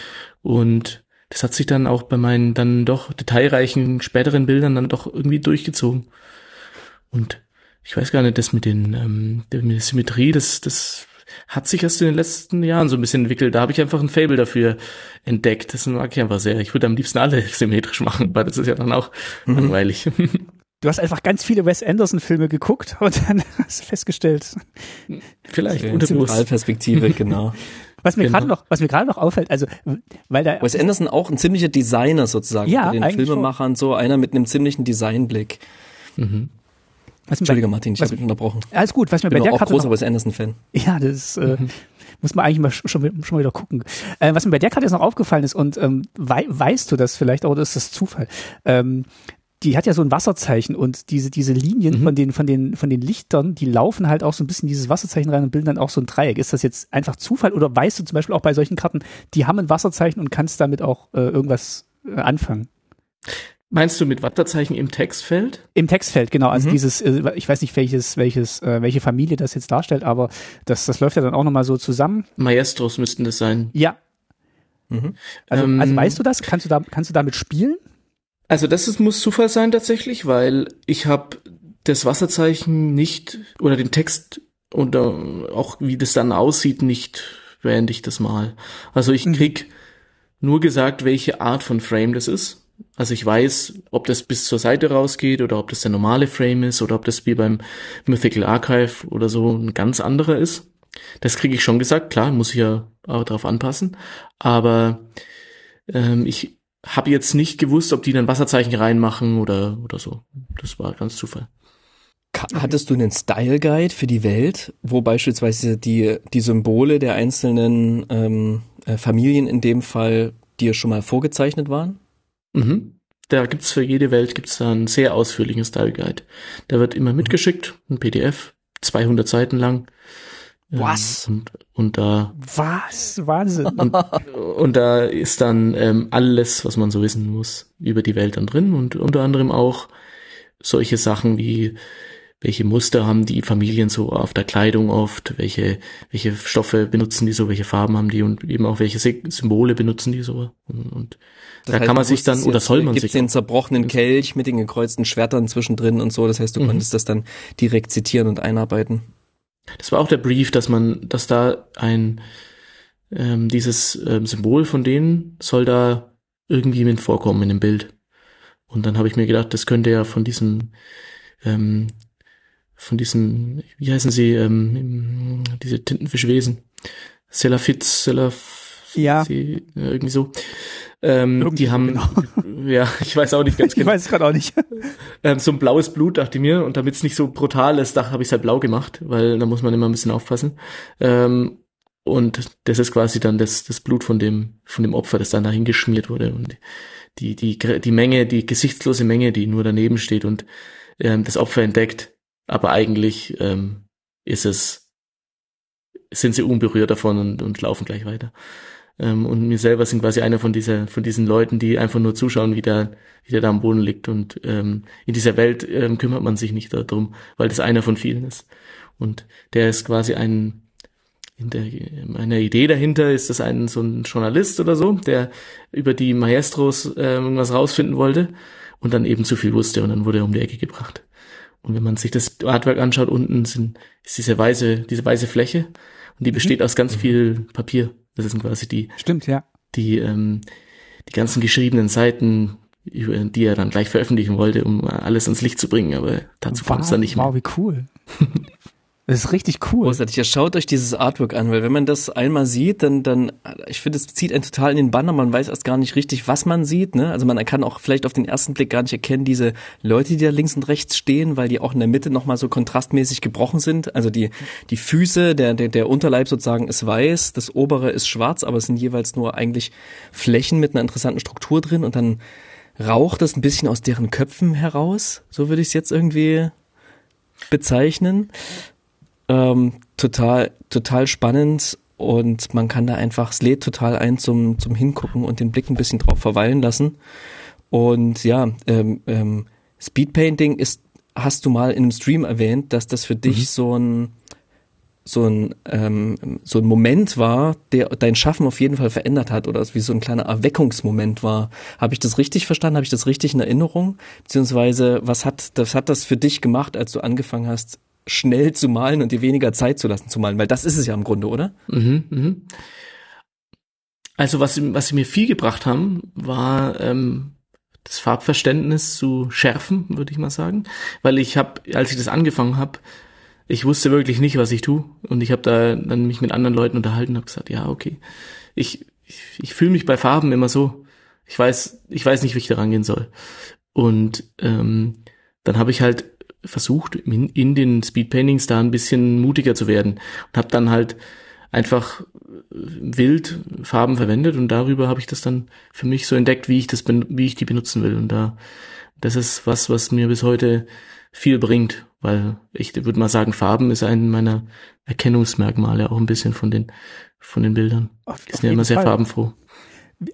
Und das hat sich dann auch bei meinen dann doch detailreichen späteren Bildern dann doch irgendwie durchgezogen. Und ich weiß gar nicht, das mit den ähm, der- Symmetrie, das das hat sich erst in den letzten Jahren so ein bisschen entwickelt. Da habe ich einfach ein Fable dafür entdeckt. Das mag ich einfach sehr. Ich würde am liebsten alle symmetrisch machen, weil das ist ja dann auch langweilig. Du hast einfach ganz viele Wes Anderson-Filme geguckt und dann hast du festgestellt. Vielleicht okay, unterbewusst. Zentralperspektive, genau. Was mir Genau. gerade noch, was mir gerade noch auffällt, also weil da Wes Anderson auch ein ziemlicher Designer sozusagen, Ja, bei den Filmemachern so einer mit einem ziemlichen Designblick. Was mir bei, Entschuldige Martin, ich habe dich unterbrochen. alles gut, was mir bei der auch Karte großer noch, Wes Anderson Fan. Ja, das äh, Mhm. muss man eigentlich mal sch- schon, schon mal wieder gucken. Äh, was mir bei der Karte jetzt noch aufgefallen ist, und ähm, wei weißt du das vielleicht, oder ist das Zufall? Ähm, die hat ja so ein Wasserzeichen und diese, diese Linien Mhm. von den, von den, von den Lichtern, die laufen halt auch so ein bisschen dieses Wasserzeichen rein und bilden dann auch so ein Dreieck. Ist das jetzt einfach Zufall oder weißt du zum Beispiel auch bei solchen Karten, die haben ein Wasserzeichen und kannst damit auch äh, irgendwas äh, anfangen? Meinst du mit Wasserzeichen im Textfeld? Im Textfeld, genau. Also Mhm. dieses, äh, ich weiß nicht, welches, welches, äh, welche Familie das jetzt darstellt, aber das, das läuft ja dann auch nochmal so zusammen. Maestros müssten das sein. Ja. Mhm. Also, Ähm, also weißt du das? Kannst du da, kannst du damit spielen? Also das ist, muss Zufall sein tatsächlich, weil ich habe das Wasserzeichen nicht oder den Text und äh, auch wie das dann aussieht nicht, während ich das mal. Also ich Mhm. krieg nur gesagt, welche Art von Frame das ist. Also ich weiß, ob das bis zur Seite rausgeht oder ob das der normale Frame ist oder ob das wie beim Mythical Archive oder so ein ganz anderer ist. Das kriege ich schon gesagt, klar, muss ich ja auch darauf anpassen. Aber ähm, ich habe jetzt nicht gewusst, ob die dann Wasserzeichen reinmachen oder, oder so. Das war ganz Zufall. Hattest du einen Style Guide für die Welt, wo beispielsweise die, die Symbole der einzelnen ähm, äh, Familien in dem Fall dir schon mal vorgezeichnet waren? Mhm. Da gibt's für jede Welt gibt's da einen sehr ausführlichen Style Guide. Der wird immer mitgeschickt, ein PDF, 200 Seiten lang. Ähm, Was? Und, und da Was? Wahnsinn. und, und da ist dann ähm, alles, was man so wissen muss über die Welt dann drin und unter anderem auch solche Sachen wie welche Muster haben die Familien so auf der Kleidung oft, welche, welche Stoffe benutzen die so, welche Farben haben die und eben auch welche Symbole benutzen die so. Und, und da heißt, kann man sich dann, oder soll man gibt's sich. den zerbrochenen Kelch mit den gekreuzten Schwertern zwischendrin und so. Das heißt, du mhm. konntest das dann direkt zitieren und einarbeiten. Das war auch der Brief, dass man, dass da ein, ähm, dieses ähm, Symbol von denen soll da irgendwie mit vorkommen in dem Bild. Und dann habe ich mir gedacht, das könnte ja von diesem ähm, von diesen, wie heißen sie, ähm, diese Tintenfischwesen. Selafitz, Selaf, ja. Sie, irgendwie so. Ähm, irgendwie die haben, genau. ja, ich weiß auch nicht ganz genau. Ich weiß es gerade auch nicht. Ähm, so ein blaues Blut, dachte ich mir, und damit es nicht so brutal ist, da habe ich es halt blau gemacht, weil da muss man immer ein bisschen aufpassen. Ähm, und das ist quasi dann das, das Blut von dem, von dem Opfer, das dann dahin geschmiert wurde. Und die, die, die Menge, die gesichtslose Menge, die nur daneben steht und ähm, das Opfer entdeckt, aber eigentlich ähm, ist es, sind sie unberührt davon und, und laufen gleich weiter. Ähm, und mir selber sind quasi einer von dieser, von diesen Leuten, die einfach nur zuschauen, wie der, wie der da am Boden liegt. Und ähm, in dieser Welt ähm, kümmert man sich nicht darum, weil das einer von vielen ist. Und der ist quasi ein, in der, meiner Idee dahinter ist das ein so ein Journalist oder so, der über die Maestros äh, irgendwas rausfinden wollte und dann eben zu viel wusste und dann wurde er um die Ecke gebracht. Und wenn man sich das Artwork anschaut, unten sind, ist diese weiße, diese weiße Fläche und die mhm. besteht mhm. aus ganz viel Papier. Das sind quasi die, Stimmt, ja. die, ähm, die ganzen geschriebenen Seiten, über die er dann gleich veröffentlichen wollte, um alles ans Licht zu bringen, aber dazu wow, kam es dann nicht mehr. Wow, wie cool. Das ist richtig cool. Großartig. Ja, schaut euch dieses Artwork an, weil wenn man das einmal sieht, dann, dann, ich finde, es zieht einen total in den Banner. Man weiß erst gar nicht richtig, was man sieht. Ne? Also man kann auch vielleicht auf den ersten Blick gar nicht erkennen, diese Leute, die da links und rechts stehen, weil die auch in der Mitte nochmal so kontrastmäßig gebrochen sind. Also die, die Füße, der, der, der Unterleib sozusagen ist weiß, das obere ist schwarz, aber es sind jeweils nur eigentlich Flächen mit einer interessanten Struktur drin und dann raucht es ein bisschen aus deren Köpfen heraus. So würde ich es jetzt irgendwie bezeichnen ähm, total, total spannend und man kann da einfach, es lädt total ein zum, zum Hingucken und den Blick ein bisschen drauf verweilen lassen. Und ja, ähm, ähm, Speedpainting ist, hast du mal in einem Stream erwähnt, dass das für dich mhm. so ein so ein ähm, so ein Moment war, der dein Schaffen auf jeden Fall verändert hat oder wie so ein kleiner Erweckungsmoment war. Habe ich das richtig verstanden? Habe ich das richtig in Erinnerung? Beziehungsweise was hat das hat das für dich gemacht, als du angefangen hast, schnell zu malen und dir weniger Zeit zu lassen zu malen, weil das ist es ja im Grunde, oder? Mhm, mhm. Also was, was sie mir viel gebracht haben, war ähm, das Farbverständnis zu schärfen, würde ich mal sagen, weil ich habe, als ich das angefangen habe, ich wusste wirklich nicht, was ich tue und ich habe da dann mich mit anderen Leuten unterhalten und habe gesagt, ja okay, ich ich, ich fühle mich bei Farben immer so, ich weiß ich weiß nicht, wie ich da rangehen soll. Und ähm, dann habe ich halt versucht, in, in den Speedpaintings da ein bisschen mutiger zu werden und habe dann halt einfach äh, wild Farben verwendet und darüber habe ich das dann für mich so entdeckt, wie ich das wie ich die benutzen will und da das ist was, was mir bis heute viel bringt, weil ich würde mal sagen, Farben ist ein meiner Erkennungsmerkmale auch ein bisschen von den von den Bildern. Auf, die sind ja immer sehr Fall. farbenfroh.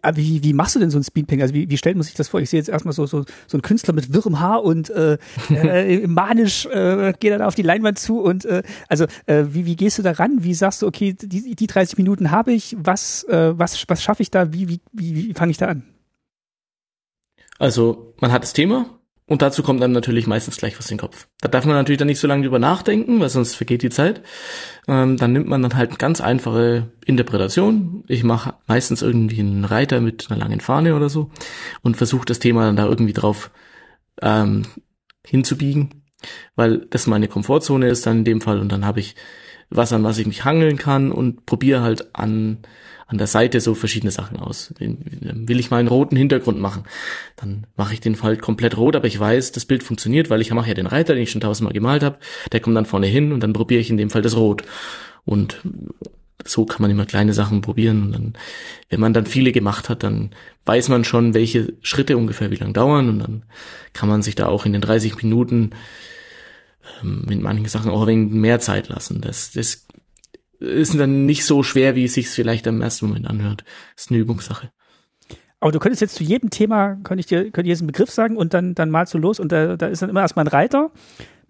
Ah, wie, wie machst du denn so ein Speedpainting? Also wie, wie stellt man sich das vor? Ich sehe jetzt erstmal so, so, so ein Künstler mit wirrem Haar und äh, äh, manisch äh, geht dann auf die Leinwand zu und äh, also äh, wie, wie gehst du da ran? Wie sagst du, okay, die, die 30 Minuten habe ich, was, äh, was, was schaffe ich da? Wie, wie, wie, wie fange ich da an? Also man hat das Thema, und dazu kommt dann natürlich meistens gleich was in den Kopf. Da darf man natürlich dann nicht so lange drüber nachdenken, weil sonst vergeht die Zeit. Ähm, dann nimmt man dann halt ganz einfache Interpretation. Ich mache meistens irgendwie einen Reiter mit einer langen Fahne oder so und versuche das Thema dann da irgendwie drauf ähm, hinzubiegen, weil das meine Komfortzone ist dann in dem Fall und dann habe ich was, an was ich mich hangeln kann und probiere halt an an der Seite so verschiedene Sachen aus. Will ich mal einen roten Hintergrund machen, dann mache ich den halt komplett rot, aber ich weiß, das Bild funktioniert, weil ich mache ja den Reiter, den ich schon tausendmal gemalt habe, der kommt dann vorne hin und dann probiere ich in dem Fall das Rot. Und so kann man immer kleine Sachen probieren. Und dann, wenn man dann viele gemacht hat, dann weiß man schon, welche Schritte ungefähr wie lang dauern und dann kann man sich da auch in den 30 Minuten ähm, mit manchen Sachen auch ein wenig mehr Zeit lassen. Das, das ist dann nicht so schwer, wie es sich vielleicht im ersten Moment anhört. Das ist eine Übungssache. Aber du könntest jetzt zu jedem Thema, könnte ich dir, könnte ich jetzt einen Begriff sagen und dann, dann malst du los und da, da ist dann immer erstmal ein Reiter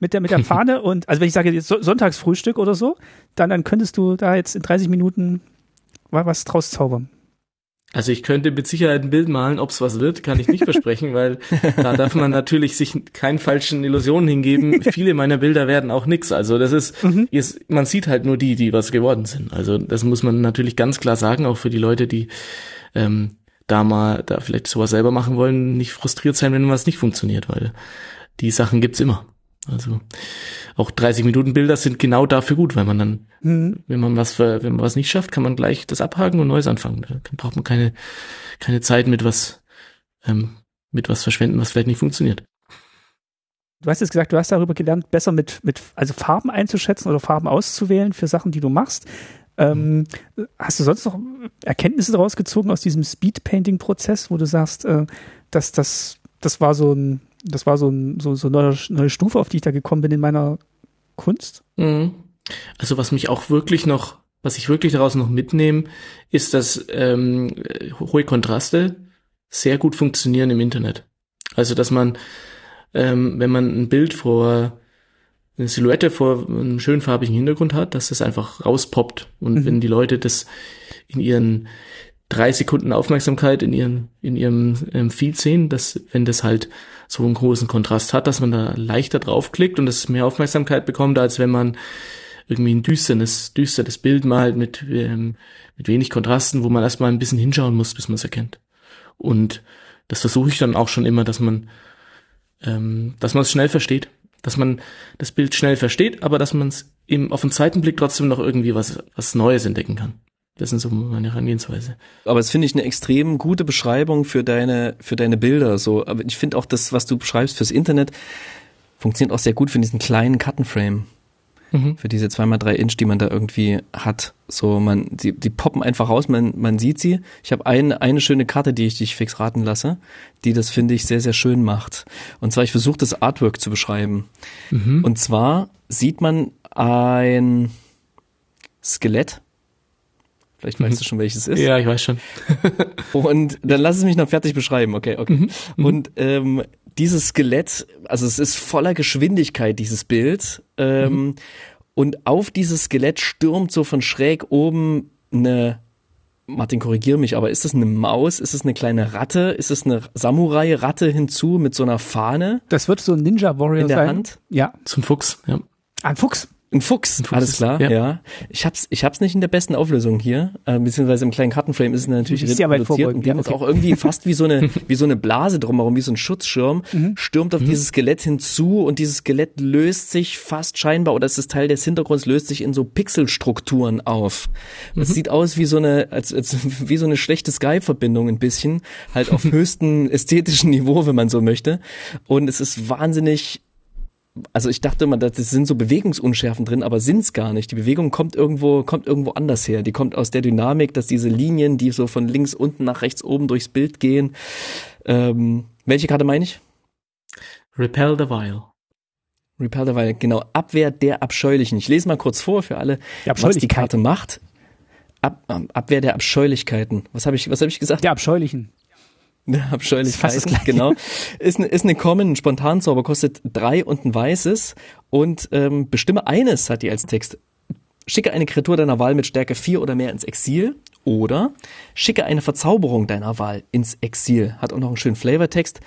mit der, mit der Fahne und, also wenn ich sage jetzt Sonntagsfrühstück oder so, dann, dann könntest du da jetzt in 30 Minuten was draus zaubern. Also ich könnte mit Sicherheit ein Bild malen, ob es was wird, kann ich nicht versprechen, weil da darf man natürlich sich keinen falschen Illusionen hingeben. Viele meiner Bilder werden auch nix. Also das ist, mhm. ist, man sieht halt nur die, die was geworden sind. Also das muss man natürlich ganz klar sagen, auch für die Leute, die ähm, da mal, da vielleicht sowas selber machen wollen, nicht frustriert sein, wenn was nicht funktioniert, weil die Sachen gibt's immer. Also auch 30 Minuten Bilder sind genau dafür gut, weil man dann, mhm. wenn man was, wenn man was nicht schafft, kann man gleich das abhaken und Neues anfangen. Da braucht man keine, keine Zeit mit was, ähm, mit was verschwenden, was vielleicht nicht funktioniert. Du hast jetzt gesagt, du hast darüber gelernt, besser mit, mit, also Farben einzuschätzen oder Farben auszuwählen für Sachen, die du machst. Ähm, hast du sonst noch Erkenntnisse daraus gezogen aus diesem Speedpainting-Prozess, wo du sagst, äh, dass das, das war so ein, das war so, ein, so, so eine neue Stufe, auf die ich da gekommen bin in meiner Kunst? Mhm. Also was mich auch wirklich noch, was ich wirklich daraus noch mitnehme, ist, dass ähm, hohe Kontraste sehr gut funktionieren im Internet. Also dass man, ähm, wenn man ein Bild vor eine Silhouette vor einem schön farbigen Hintergrund hat, dass das einfach rauspoppt. Und mhm. wenn die Leute das in ihren drei Sekunden Aufmerksamkeit in ihren in ihrem ähm, Feed sehen, dass wenn das halt so einen großen Kontrast hat, dass man da leichter draufklickt und es mehr Aufmerksamkeit bekommt, als wenn man irgendwie ein düsternes düsteres Bild malt mit ähm, mit wenig Kontrasten, wo man erstmal ein bisschen hinschauen muss, bis man es erkennt. Und das versuche ich dann auch schon immer, dass man ähm, dass man es schnell versteht, dass man das Bild schnell versteht, aber dass man es eben auf den zweiten Blick trotzdem noch irgendwie was was Neues entdecken kann. Das ist so meine Herangehensweise. Aber das finde ich eine extrem gute Beschreibung für deine, für deine Bilder. So, aber ich finde auch das, was du beschreibst fürs Internet, funktioniert auch sehr gut für diesen kleinen Cuttenframe. Mhm. Für diese 2x3 Inch, die man da irgendwie hat. So, man, die, die poppen einfach raus, man, man sieht sie. Ich habe eine, eine schöne Karte, die ich dich fix raten lasse, die das, finde ich, sehr, sehr schön macht. Und zwar, ich versuche das Artwork zu beschreiben. Mhm. Und zwar sieht man ein Skelett Vielleicht weißt mhm. du schon, welches es ist. Ja, ich weiß schon. und dann lass es mich noch fertig beschreiben. Okay, okay. Mhm. mhm. Und ähm, dieses Skelett, also es ist voller Geschwindigkeit, dieses Bild. Ähm, mhm. Und auf dieses Skelett stürmt so von schräg oben eine Martin, korrigier mich, aber ist das eine Maus? Ist es eine kleine Ratte? Ist es eine Samurai-Ratte hinzu mit so einer Fahne? Das wird so ein Ninja Warrior in der sein. Hand? Ja. Zum Fuchs, ja. Ein Fuchs. Ein Fuchs, Ein Fuchs alles klar, ja. ja. Ich hab's, ich hab's nicht in der besten Auflösung hier, äh, beziehungsweise im kleinen Kartenframe ist es natürlich ist reduziert und die haben okay. auch irgendwie fast wie so eine, wie so eine Blase drumherum, wie so ein Schutzschirm, mhm. stürmt auf mhm. dieses Skelett hinzu und dieses Skelett löst sich fast scheinbar, oder es ist Teil des Hintergrunds, löst sich in so Pixelstrukturen auf. Es mhm. sieht aus wie so eine, als, als wie so eine schlechte Skype-Verbindung ein bisschen, halt auf höchstem ästhetischen Niveau, wenn man so möchte. Und es ist wahnsinnig also ich dachte immer, das sind so Bewegungsunschärfen drin, aber sind's gar nicht. Die Bewegung kommt irgendwo, kommt irgendwo anders her. Die kommt aus der Dynamik, dass diese Linien, die so von links unten nach rechts oben durchs Bild gehen. Ähm, welche Karte meine ich? Repel the Vile. Repel the Vile, genau. Abwehr der Abscheulichen. Ich lese mal kurz vor für alle, was die Karte macht. Ab, Abwehr der Abscheulichkeiten. Was habe ich, was habe ich gesagt? Der Abscheulichen. Abscheulichkeiten, genau. Ist eine, ist eine Common, ein Spontanzauber, kostet drei und ein weißes und ähm, bestimme eines, hat die als Text. Schicke eine Kreatur deiner Wahl mit Stärke 4 oder mehr ins Exil oder schicke eine Verzauberung deiner Wahl ins Exil. Hat auch noch einen schönen Flavortext.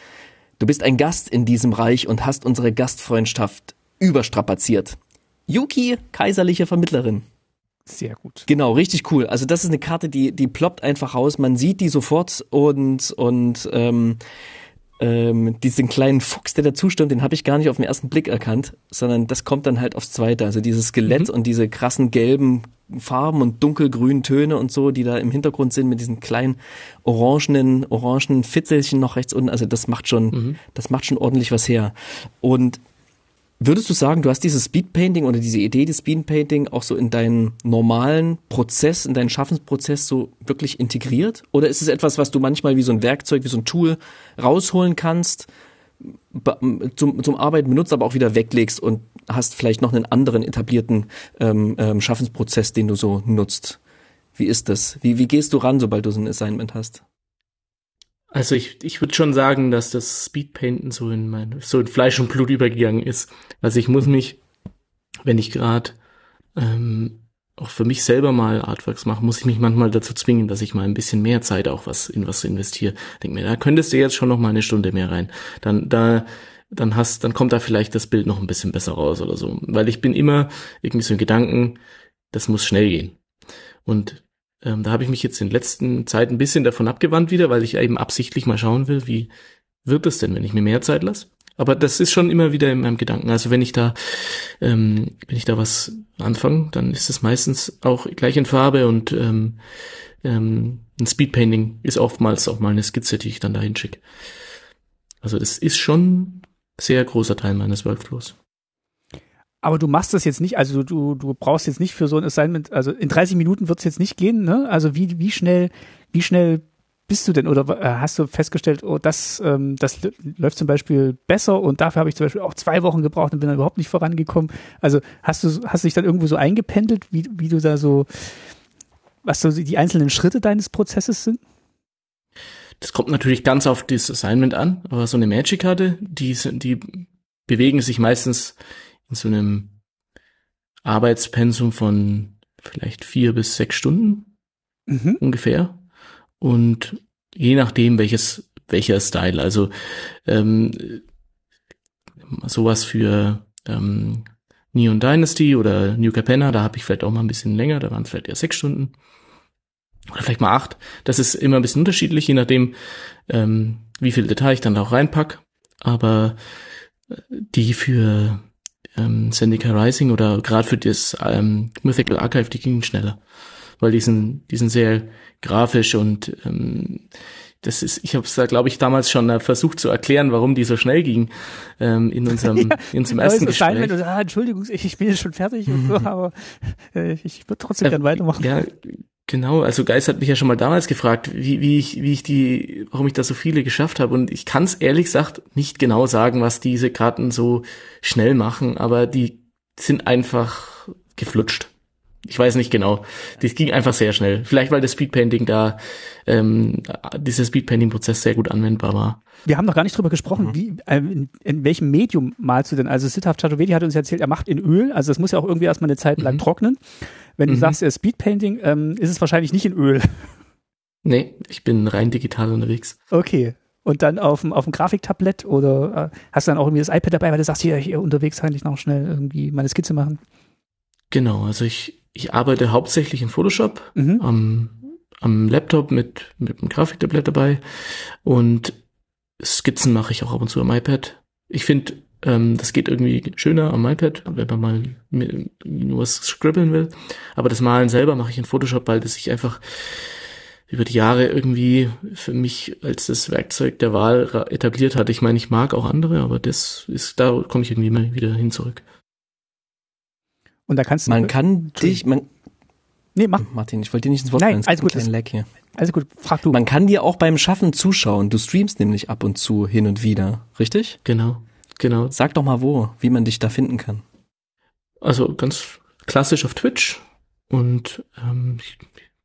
Du bist ein Gast in diesem Reich und hast unsere Gastfreundschaft überstrapaziert. Yuki, kaiserliche Vermittlerin. Sehr gut. Genau, richtig cool. Also das ist eine Karte, die, die ploppt einfach raus. Man sieht die sofort und, und ähm, ähm, diesen kleinen Fuchs, der dazustimmt, den habe ich gar nicht auf den ersten Blick erkannt, sondern das kommt dann halt aufs Zweite. Also dieses Skelett mhm. und diese krassen gelben Farben und dunkelgrünen Töne und so, die da im Hintergrund sind mit diesen kleinen orangenen, orangenen Fitzelchen noch rechts unten. Also das macht schon, mhm. das macht schon ordentlich was her. Und Würdest du sagen, du hast dieses Speedpainting oder diese Idee des Speedpainting auch so in deinen normalen Prozess, in deinen Schaffensprozess so wirklich integriert? Oder ist es etwas, was du manchmal wie so ein Werkzeug, wie so ein Tool rausholen kannst, zum, zum Arbeiten benutzt, aber auch wieder weglegst und hast vielleicht noch einen anderen etablierten ähm, ähm, Schaffensprozess, den du so nutzt? Wie ist das? Wie, wie gehst du ran, sobald du so ein Assignment hast? Also ich, ich würde schon sagen, dass das Speedpainten so in mein, so in Fleisch und Blut übergegangen ist. Also ich muss mich, wenn ich gerade ähm, auch für mich selber mal Artworks mache, muss ich mich manchmal dazu zwingen, dass ich mal ein bisschen mehr Zeit auch was in was investiere. Denk mir, da könntest du jetzt schon noch mal eine Stunde mehr rein. Dann da dann hast, dann kommt da vielleicht das Bild noch ein bisschen besser raus oder so. Weil ich bin immer irgendwie so in Gedanken, das muss schnell gehen. Und ähm, da habe ich mich jetzt in letzten Zeit ein bisschen davon abgewandt wieder, weil ich eben absichtlich mal schauen will, wie wird es denn, wenn ich mir mehr Zeit lasse. Aber das ist schon immer wieder in meinem Gedanken. Also wenn ich da, ähm, wenn ich da was anfange, dann ist es meistens auch gleich in Farbe und ähm, ähm, ein Speedpainting ist oftmals auch mal eine Skizze, die ich dann dahin schicke. Also das ist schon sehr großer Teil meines Workflows. Aber du machst das jetzt nicht, also du, du brauchst jetzt nicht für so ein Assignment, also in 30 Minuten wird es jetzt nicht gehen, ne? Also wie, wie schnell, wie schnell bist du denn oder äh, hast du festgestellt, oh, das, ähm, das läuft zum Beispiel besser und dafür habe ich zum Beispiel auch zwei Wochen gebraucht und bin dann überhaupt nicht vorangekommen. Also hast du, hast du dich dann irgendwo so eingependelt, wie, wie du da so, was so die einzelnen Schritte deines Prozesses sind? Das kommt natürlich ganz auf das Assignment an, aber so eine Magic-Karte, die, die bewegen sich meistens in so einem Arbeitspensum von vielleicht vier bis sechs Stunden mhm. ungefähr. Und je nachdem, welches, welcher Style, also ähm, sowas für ähm, Neon Dynasty oder New Capenna, da habe ich vielleicht auch mal ein bisschen länger, da waren es vielleicht eher sechs Stunden. Oder vielleicht mal acht. Das ist immer ein bisschen unterschiedlich, je nachdem, ähm, wie viel Detail ich dann auch reinpack. Aber äh, die für ähm, Zendika Rising oder gerade für das ähm, Mythical Archive, die gingen schneller. Weil die sind, die sind sehr grafisch und ähm, das ist, ich habe es da, glaube ich, damals schon äh, versucht zu erklären, warum die so schnell ging ähm, in unserem, ja, in unserem ersten Gespräch. Sein, du, ah, Entschuldigung, ich, bin jetzt schon fertig, und so, aber äh, ich würde trotzdem äh, weitermachen. Ja, Genau, also Geist hat mich ja schon mal damals gefragt, wie, wie ich, wie ich die, warum ich da so viele geschafft habe. Und ich kann es ehrlich gesagt nicht genau sagen, was diese Karten so schnell machen, aber die sind einfach geflutscht. Ich weiß nicht genau. Das ging einfach sehr schnell. Vielleicht weil das Speedpainting da, ähm, dieser Speedpainting-Prozess sehr gut anwendbar war. Wir haben noch gar nicht drüber gesprochen, mhm. wie, äh, in, in, welchem Medium malst du denn? Also Siddharth Chaturvedi hat uns erzählt, er macht in Öl, also das muss ja auch irgendwie erstmal eine Zeit lang mhm. trocknen. Wenn du mhm. sagst, äh, Speedpainting, ähm, ist es wahrscheinlich nicht in Öl. Nee, ich bin rein digital unterwegs. Okay. Und dann auf dem, auf dem Grafiktablett oder äh, hast du dann auch irgendwie das iPad dabei, weil du sagst, hier, hier unterwegs kann ich noch schnell irgendwie meine Skizze machen? Genau, also ich, ich arbeite hauptsächlich in Photoshop mhm. am, am Laptop mit, mit einem Grafiktablett dabei und Skizzen mache ich auch ab und zu am iPad. Ich finde, ähm, das geht irgendwie schöner am iPad, wenn man mal nur was scribbeln will. Aber das Malen selber mache ich in Photoshop, weil das sich einfach über die Jahre irgendwie für mich als das Werkzeug der Wahl etabliert hat. Ich meine, ich mag auch andere, aber das ist, da komme ich irgendwie immer wieder hin zurück. Und da kannst du. Man kann dich, man. Nee, mach. Martin, ich wollte dir nicht ins Wort Nein, fallen. alles gut. Ein Lag hier. Also gut, frag du. Man kann dir auch beim Schaffen zuschauen. Du streamst nämlich ab und zu hin und wieder, richtig? Genau. Genau. Sag doch mal wo, wie man dich da finden kann. Also ganz klassisch auf Twitch. Und ähm, ich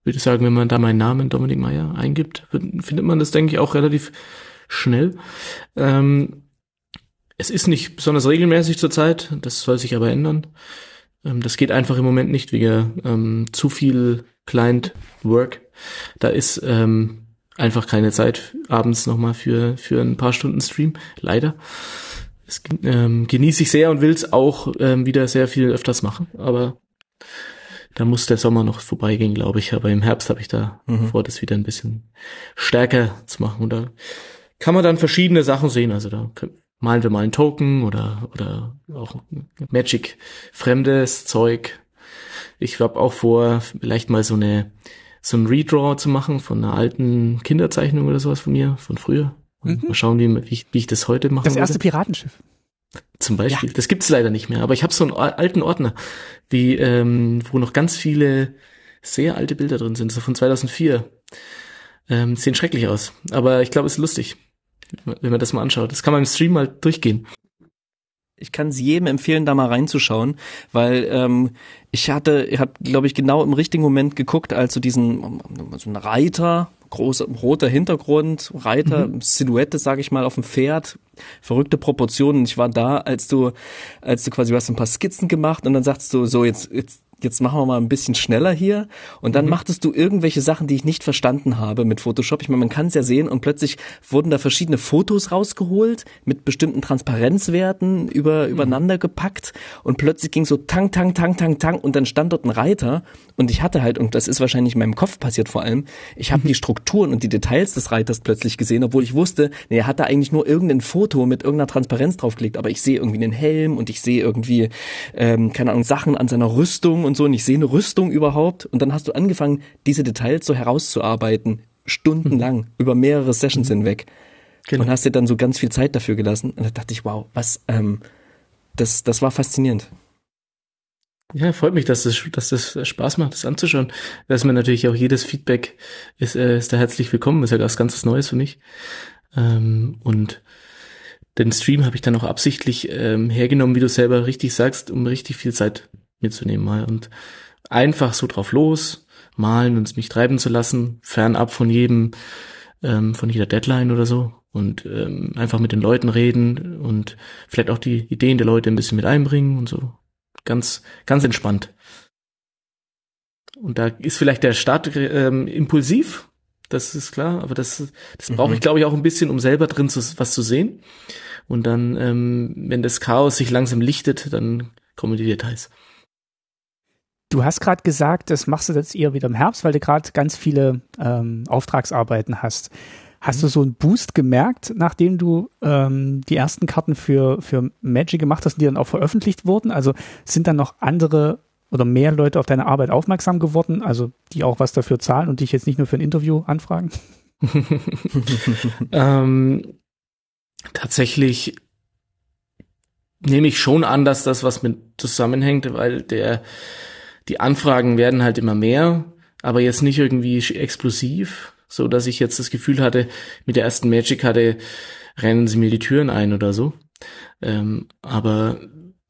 würde sagen, wenn man da meinen Namen Dominik Meyer eingibt, findet man das, denke ich, auch relativ schnell. Ähm, es ist nicht besonders regelmäßig zurzeit, das soll sich aber ändern. Ähm, das geht einfach im Moment nicht wegen ähm, zu viel Client Work. Da ist ähm, einfach keine Zeit abends nochmal für, für ein paar Stunden Stream, leider. Das ähm, genieße ich sehr und will es auch ähm, wieder sehr viel öfters machen. Aber da muss der Sommer noch vorbeigehen, glaube ich. Aber im Herbst habe ich da mhm. vor, das wieder ein bisschen stärker zu machen. Und da kann man dann verschiedene Sachen sehen. Also da malen wir mal einen Token oder, oder auch Magic fremdes Zeug. Ich habe auch vor, vielleicht mal so eine so ein Redraw zu machen von einer alten Kinderzeichnung oder sowas von mir, von früher. Mhm. Mal schauen, wie, wie, ich, wie ich das heute mache. Das erste würde. Piratenschiff. Zum Beispiel. Ja. Das gibt's leider nicht mehr. Aber ich habe so einen alten Ordner, wie, ähm, wo noch ganz viele sehr alte Bilder drin sind, so von 2004. Ähm, sehen schrecklich aus. Aber ich glaube, es ist lustig, wenn man das mal anschaut. Das kann man im Stream mal durchgehen ich kann es jedem empfehlen, da mal reinzuschauen, weil ähm, ich hatte, ich habe, glaube ich, genau im richtigen Moment geguckt, als so diesen so ein Reiter großer roter Hintergrund, Reiter, mhm. Silhouette, sage ich mal, auf dem Pferd, verrückte Proportionen. Ich war da, als du, als du quasi, du hast ein paar Skizzen gemacht und dann sagst du, so jetzt, jetzt jetzt machen wir mal ein bisschen schneller hier. Und dann mhm. machtest du irgendwelche Sachen, die ich nicht verstanden habe mit Photoshop. Ich meine, man kann es ja sehen und plötzlich wurden da verschiedene Fotos rausgeholt mit bestimmten Transparenzwerten über, mhm. übereinander gepackt und plötzlich ging so tang, tang, tang, tang, tang und dann stand dort ein Reiter und ich hatte halt, und das ist wahrscheinlich in meinem Kopf passiert vor allem, ich habe mhm. die Strukturen und die Details des Reiters plötzlich gesehen, obwohl ich wusste, nee, er hatte eigentlich nur irgendein Foto mit irgendeiner Transparenz draufgelegt, aber ich sehe irgendwie einen Helm und ich sehe irgendwie, ähm, keine Ahnung, Sachen an seiner Rüstung und so und ich sehe eine Rüstung überhaupt und dann hast du angefangen, diese Details so herauszuarbeiten, stundenlang, mhm. über mehrere Sessions mhm. hinweg. Genau. Und hast dir dann so ganz viel Zeit dafür gelassen und da dachte ich, wow, was, ähm, das, das war faszinierend. Ja, freut mich, dass das, dass das Spaß macht, das anzuschauen. Dass man natürlich auch jedes Feedback ist, äh, ist da herzlich willkommen, ist ja was ganz Neues für mich. Ähm, und den Stream habe ich dann auch absichtlich ähm, hergenommen, wie du selber richtig sagst, um richtig viel Zeit mitzunehmen mal und einfach so drauf los, malen und mich treiben zu lassen, fernab von jedem, ähm, von jeder Deadline oder so und ähm, einfach mit den Leuten reden und vielleicht auch die Ideen der Leute ein bisschen mit einbringen und so. Ganz, ganz entspannt. Und da ist vielleicht der Start ähm, impulsiv, das ist klar, aber das, das brauche ich, mhm. glaube ich, auch ein bisschen, um selber drin zu, was zu sehen. Und dann, ähm, wenn das Chaos sich langsam lichtet, dann kommen die Details. Du hast gerade gesagt, das machst du jetzt eher wieder im Herbst, weil du gerade ganz viele ähm, Auftragsarbeiten hast. Hast mhm. du so einen Boost gemerkt, nachdem du ähm, die ersten Karten für, für Magic gemacht hast und die dann auch veröffentlicht wurden? Also sind dann noch andere oder mehr Leute auf deine Arbeit aufmerksam geworden, also die auch was dafür zahlen und dich jetzt nicht nur für ein Interview anfragen? ähm, tatsächlich nehme ich schon an, dass das was mit zusammenhängt, weil der die Anfragen werden halt immer mehr, aber jetzt nicht irgendwie explosiv, so dass ich jetzt das Gefühl hatte, mit der ersten Magic-Karte rennen sie mir die Türen ein oder so. Ähm, aber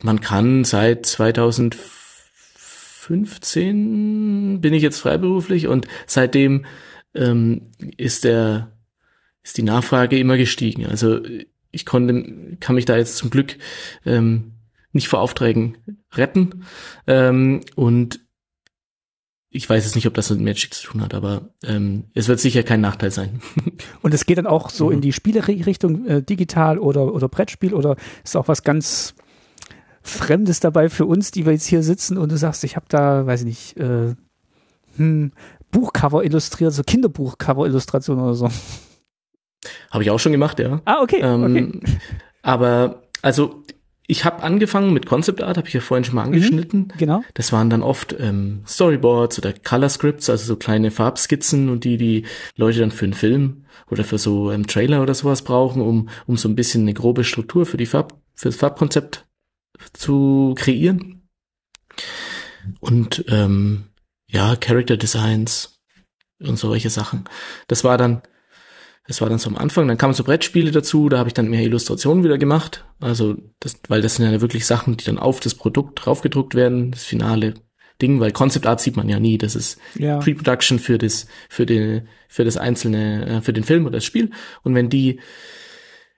man kann seit 2015 bin ich jetzt freiberuflich und seitdem ähm, ist der ist die Nachfrage immer gestiegen. Also ich konnte kann mich da jetzt zum Glück ähm, nicht vor Aufträgen retten. Ähm, und ich weiß jetzt nicht, ob das mit Magic zu tun hat, aber ähm, es wird sicher kein Nachteil sein. Und es geht dann auch so mhm. in die Spielerichtung äh, digital oder, oder Brettspiel oder ist auch was ganz Fremdes dabei für uns, die wir jetzt hier sitzen und du sagst, ich habe da, weiß ich nicht, äh, hm, Buchcover illustriert, so Kinderbuchcover-Illustration oder so. Habe ich auch schon gemacht, ja. Ah, okay. Ähm, okay. Aber also ich habe angefangen mit Concept Art, habe ich ja vorhin schon mal mhm, angeschnitten. Mhm, genau. Das waren dann oft ähm, Storyboards oder Color Scripts, also so kleine Farbskizzen und die die Leute dann für einen Film oder für so ähm, Trailer oder sowas brauchen, um um so ein bisschen eine grobe Struktur für die Farb fürs Farbkonzept zu kreieren. Und ähm, ja, Character Designs und solche Sachen. Das war dann das war dann so am Anfang. Dann kamen so Brettspiele dazu, da habe ich dann mehr Illustrationen wieder gemacht. Also, das, weil das sind ja wirklich Sachen, die dann auf das Produkt draufgedruckt werden, das finale Ding, weil Concept Art sieht man ja nie. Das ist ja. Pre-Production für das, für den, für das einzelne, äh, für den Film oder das Spiel. Und wenn die,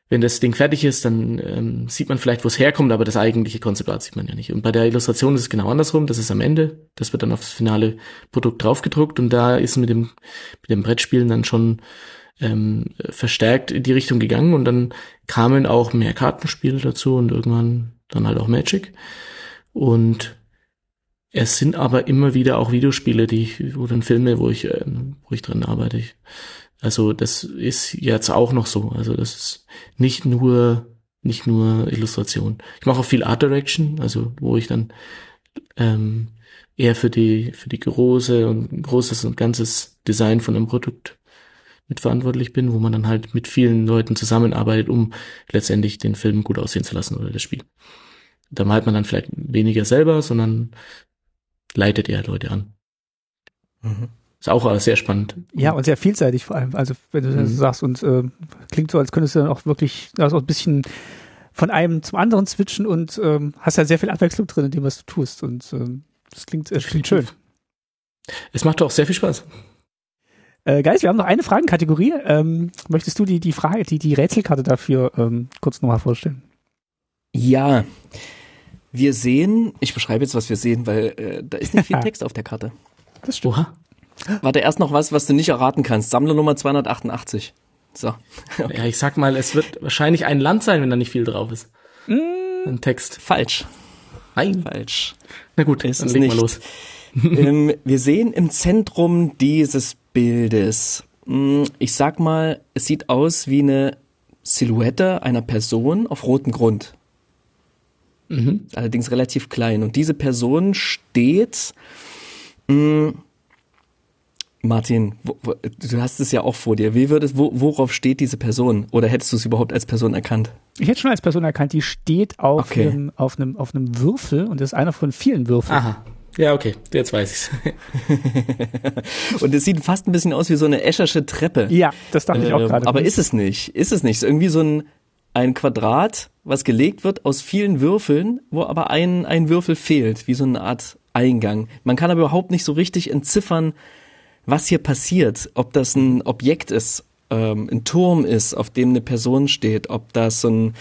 wenn das Ding fertig ist, dann ähm, sieht man vielleicht, wo es herkommt, aber das eigentliche Concept Art sieht man ja nicht. Und bei der Illustration ist es genau andersrum. Das ist am Ende. Das wird dann auf das finale Produkt draufgedruckt und da ist mit dem, mit dem Brettspielen dann schon ähm, verstärkt in die Richtung gegangen und dann kamen auch mehr Kartenspiele dazu und irgendwann dann halt auch Magic. Und es sind aber immer wieder auch Videospiele, die ich, oder Filme, wo ich, ähm, wo ich dran arbeite. Also das ist jetzt auch noch so. Also das ist nicht nur, nicht nur Illustration. Ich mache auch viel Art Direction, also wo ich dann ähm, eher für die, für die große und großes und ganzes Design von einem Produkt mitverantwortlich bin, wo man dann halt mit vielen Leuten zusammenarbeitet, um letztendlich den Film gut aussehen zu lassen oder das Spiel. Da malt man dann vielleicht weniger selber, sondern leitet eher Leute an. Mhm. Ist auch sehr spannend. Ja, und sehr vielseitig vor allem. Also wenn du das mhm. sagst und äh, klingt so, als könntest du dann auch wirklich also ein bisschen von einem zum anderen switchen und ähm, hast ja sehr viel Abwechslung drin in dem, was du tust. Und ähm, das klingt, äh, klingt schön. Es macht auch sehr viel Spaß. Äh, Geist, wir haben noch eine Fragenkategorie. Ähm, möchtest du die, die Frage, die, die Rätselkarte dafür ähm, kurz nochmal vorstellen? Ja. Wir sehen, ich beschreibe jetzt, was wir sehen, weil äh, da ist nicht viel Text auf der Karte. Das stimmt. Oha. Warte, erst noch was, was du nicht erraten kannst. Sammler Nummer 288. So. Ja, ich sag mal, es wird wahrscheinlich ein Land sein, wenn da nicht viel drauf ist. Ein Text. Falsch. Nein. Falsch. Na gut, Ist dann es leg nicht. mal los. ähm, wir sehen im Zentrum dieses Bildes, mh, ich sag mal, es sieht aus wie eine Silhouette einer Person auf rotem Grund. Mhm. Allerdings relativ klein. Und diese Person steht, mh, Martin, wo, wo, du hast es ja auch vor dir. Wie würdest, wo, worauf steht diese Person? Oder hättest du es überhaupt als Person erkannt? Ich hätte schon als Person erkannt, die steht auf, Okay. einem, auf, einem, auf einem Würfel und das ist einer von vielen Würfeln. Aha. Ja, okay, jetzt weiß ich's. Und es sieht fast ein bisschen aus wie so eine Eschersche Treppe. Ja, das dachte ich auch Ähm, gerade. Aber ist es nicht. Ist es nicht. Es ist irgendwie so ein, ein Quadrat, was gelegt wird aus vielen Würfeln, wo aber ein, ein Würfel fehlt, wie so eine Art Eingang. Man kann aber überhaupt nicht so richtig entziffern, was hier passiert. Ob das ein Objekt ist, ähm, ein Turm ist, auf dem eine Person steht, ob das so ein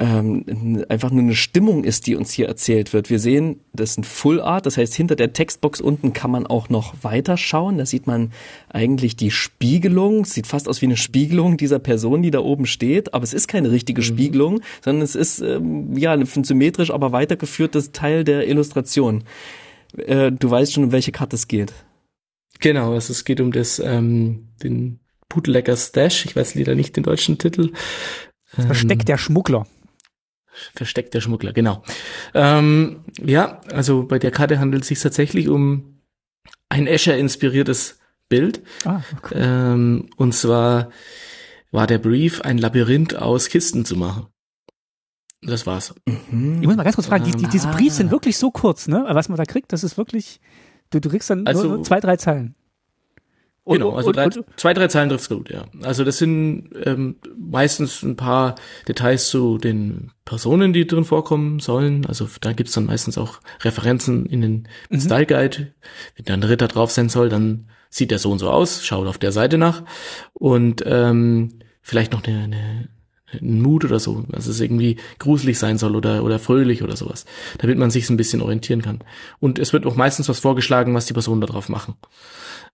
ähm, einfach nur eine Stimmung ist, die uns hier erzählt wird. Wir sehen, das ist ein Full Art, das heißt, hinter der Textbox unten kann man auch noch weiter schauen. Da sieht man eigentlich die Spiegelung. Es sieht fast aus wie eine Spiegelung dieser Person, die da oben steht, aber es ist keine richtige Spiegelung, sondern es ist ähm, ja ein symmetrisch, aber weitergeführtes Teil der Illustration. Äh, du weißt schon, um welche Karte es geht. Genau, also es geht um das, ähm, den Bootlegger Stash. Ich weiß leider nicht den deutschen Titel. Versteck der Schmuggler. Versteckt der Schmuggler, genau. Ähm, ja, also bei der Karte handelt es sich tatsächlich um ein Escher-inspiriertes Bild. Ah, okay. Ähm, und zwar war der Brief, ein Labyrinth aus Kisten zu machen. Das war's. Ich muss mal ganz kurz fragen, die, die, diese Briefs sind wirklich so kurz, ne? Was man da kriegt, das ist wirklich, du, du kriegst dann Also- nur zwei, drei Zeilen. Und- genau, also und- drei, und- zwei, drei Zeilen trifft's gut, ja. Also das sind ähm, meistens ein paar Details zu den Personen, die drin vorkommen sollen. Also da gibt's dann meistens auch Referenzen in den Mhm. Style Guide. Wenn da ein Ritter drauf sein soll, dann sieht der so und so aus, schaut auf der Seite nach und ähm, vielleicht noch eine, eine ein Mut oder so, dass es irgendwie gruselig sein soll oder, oder fröhlich oder sowas, damit man sich ein bisschen orientieren kann. Und es wird auch meistens was vorgeschlagen, was die Personen da drauf machen.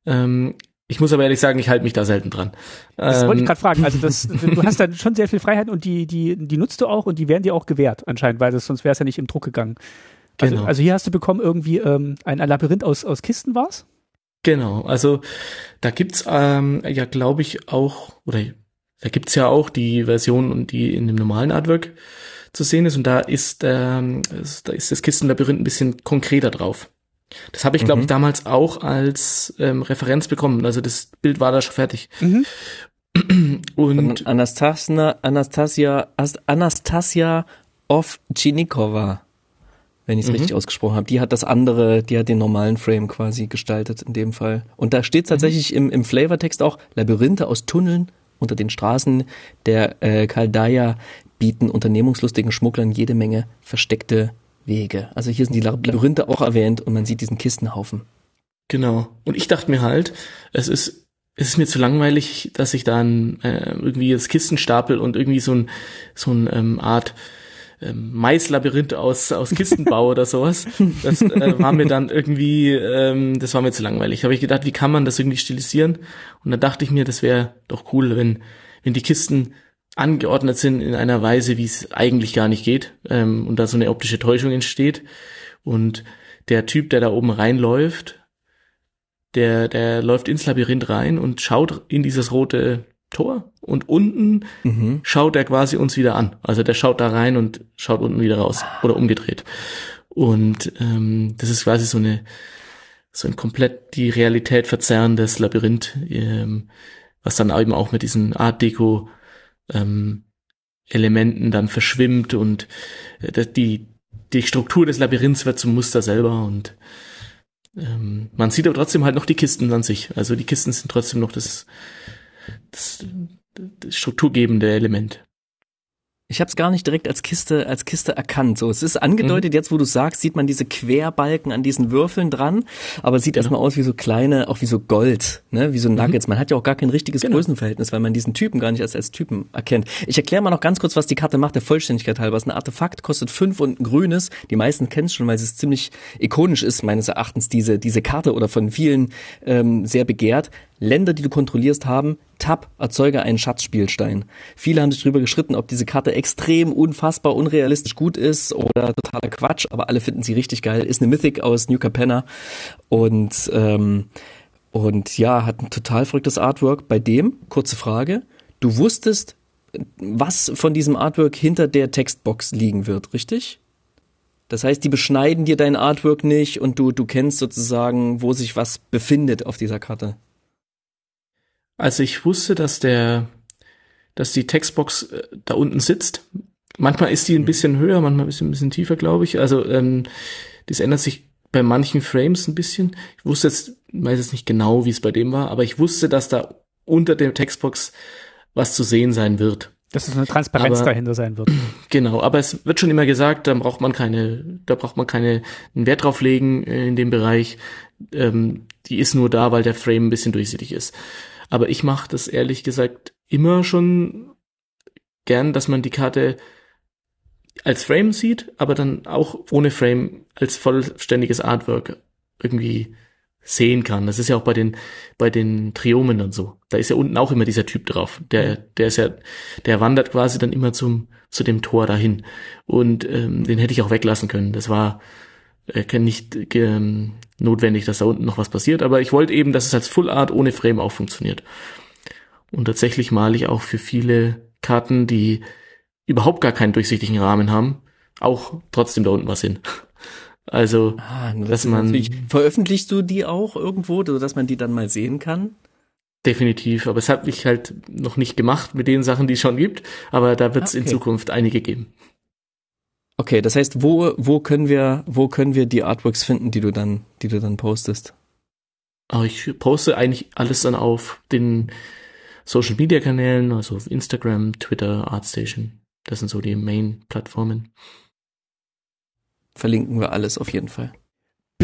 Ähm, ich muss aber ehrlich sagen, ich halte mich da selten dran. Das wollte ich Ähm, gerade fragen. Also das, du hast dann schon sehr viel Freiheit und die, die, die nutzt du auch und die werden dir auch gewährt anscheinend, weil das, sonst wäre es ja nicht im Druck gegangen. Also, Genau. also hier hast du bekommen irgendwie ähm, ein, ein Labyrinth aus, aus Kisten war's? Genau, also da gibt's ähm, ja, glaube ich, auch, oder da gibt's ja auch die Version, und die in dem normalen Artwork zu sehen ist. Und da ist, ähm, ist- da ist das Kistenlabyrinth ein bisschen konkreter drauf. Das habe ich, glaube ich, damals auch als ähm, Referenz bekommen. Also das Bild war da schon fertig. Mhm. Und Und Anastasia, Anastasia, Ast- Anastasia Ovchinikova, wenn ich es Mhm. richtig ausgesprochen habe. Die hat das andere, die hat den normalen Frame quasi gestaltet in dem Fall. Und da steht tatsächlich im, im Flavortext auch, Labyrinthe aus Tunneln unter den Straßen der äh, Chaldaya bieten unternehmungslustigen Schmugglern jede Menge versteckte Wege. Also hier sind die Labyrinthe auch erwähnt und man sieht diesen Kistenhaufen. Genau. Und ich dachte mir halt, es ist, es ist mir zu langweilig, dass ich dann äh, irgendwie das Kisten stapel und irgendwie so ein, so ein ähm, Art ähm, Maislabyrinth aus, aus Kisten baue oder sowas. Das äh, war mir dann irgendwie, ähm, das war mir zu langweilig. Da habe ich gedacht, wie kann man das irgendwie stilisieren? Und dann dachte ich mir, das wäre doch cool, wenn, wenn die Kisten angeordnet sind in einer Weise, wie es eigentlich gar nicht geht ähm, und da so eine optische Täuschung entsteht. Und der Typ, der da oben reinläuft, der, der läuft ins Labyrinth rein und schaut in dieses rote Tor und unten Mhm. schaut er quasi uns wieder an. Also der schaut da rein und schaut unten wieder raus oder umgedreht. Und ähm, das ist quasi so eine so ein komplett die Realität verzerrendes Labyrinth, ähm, was dann eben auch mit diesen Art Deco ähm, Elementen dann verschwimmt und äh, die die Struktur des Labyrinths wird zum Muster selber und ähm, man sieht aber trotzdem halt noch die Kisten an sich. Also die Kisten sind trotzdem noch das, das, das strukturgebende Element. Ich habe es gar nicht direkt als Kiste als Kiste erkannt. So, es ist angedeutet, mhm. jetzt wo du sagst, sieht man diese Querbalken an diesen Würfeln dran, aber sieht genau. erstmal aus wie so kleine, auch wie so Gold, ne, wie so. Nuggets. Mhm. Man hat ja auch gar kein richtiges genau. Größenverhältnis, weil man diesen Typen gar nicht als als Typen erkennt. Ich erkläre mal noch ganz kurz, was die Karte macht, der Vollständigkeit halber. Es ist ein Artefakt, kostet fünf und ein grünes. Die meisten kennen es schon, weil es ziemlich ikonisch ist meines Erachtens diese diese Karte oder von vielen ähm, sehr begehrt. Länder, die du kontrollierst, haben Tab, erzeuge einen Schatzspielstein. Viele haben sich darüber geschritten, ob diese Karte extrem unfassbar unrealistisch gut ist oder totaler Quatsch, aber alle finden sie richtig geil. Ist eine Mythic aus New Capenna und ähm, und ja, hat ein total verrücktes Artwork. Bei dem, kurze Frage, du wusstest, was von diesem Artwork hinter der Textbox liegen wird, richtig? Das heißt, die beschneiden dir dein Artwork nicht und du, du kennst sozusagen, wo sich was befindet auf dieser Karte. Also ich wusste, dass der, dass die Textbox äh, da unten sitzt. Manchmal ist die ein mhm. bisschen höher, manchmal ist sie ein bisschen tiefer, glaube ich. Also ähm, das ändert sich bei manchen Frames ein bisschen. Ich wusste jetzt, weiß jetzt nicht genau, wie es bei dem war, aber ich wusste, dass da unter der Textbox was zu sehen sein wird. Dass es eine Transparenz aber, dahinter sein wird. Genau, aber es wird schon immer gesagt, da braucht man keine, da braucht man keine einen Wert drauf legen äh, in dem Bereich. Ähm, die ist nur da, weil der Frame ein bisschen durchsichtig ist. Aber ich mache das ehrlich gesagt immer schon gern, dass man die Karte als Frame sieht, aber dann auch ohne Frame als vollständiges Artwork irgendwie sehen kann. Das ist ja auch bei den bei den Triomen und so. Da ist ja unten auch immer dieser Typ drauf. Der der ist ja der wandert quasi dann immer zum zu dem Tor dahin und ähm, den hätte ich auch weglassen können. Das war äh, nicht ähm, notwendig, dass da unten noch was passiert, aber ich wollte eben, dass es als Full Art ohne Frame auch funktioniert. Und tatsächlich male ich auch für viele Karten, die überhaupt gar keinen durchsichtigen Rahmen haben, auch trotzdem da unten was hin. Also, ah, das dass man veröffentlichst du die auch irgendwo, dass man die dann mal sehen kann? Definitiv, aber es hat mich halt noch nicht gemacht mit den Sachen, die es schon gibt, aber da wird es okay. in Zukunft einige geben. Okay, das heißt, wo, wo können wir, wo können wir die Artworks finden, die du dann, die du dann postest? Aber ich poste eigentlich alles dann auf den Social Media Kanälen, also auf Instagram, Twitter, Artstation. Das sind so die Main-Plattformen. Verlinken wir alles auf jeden Fall.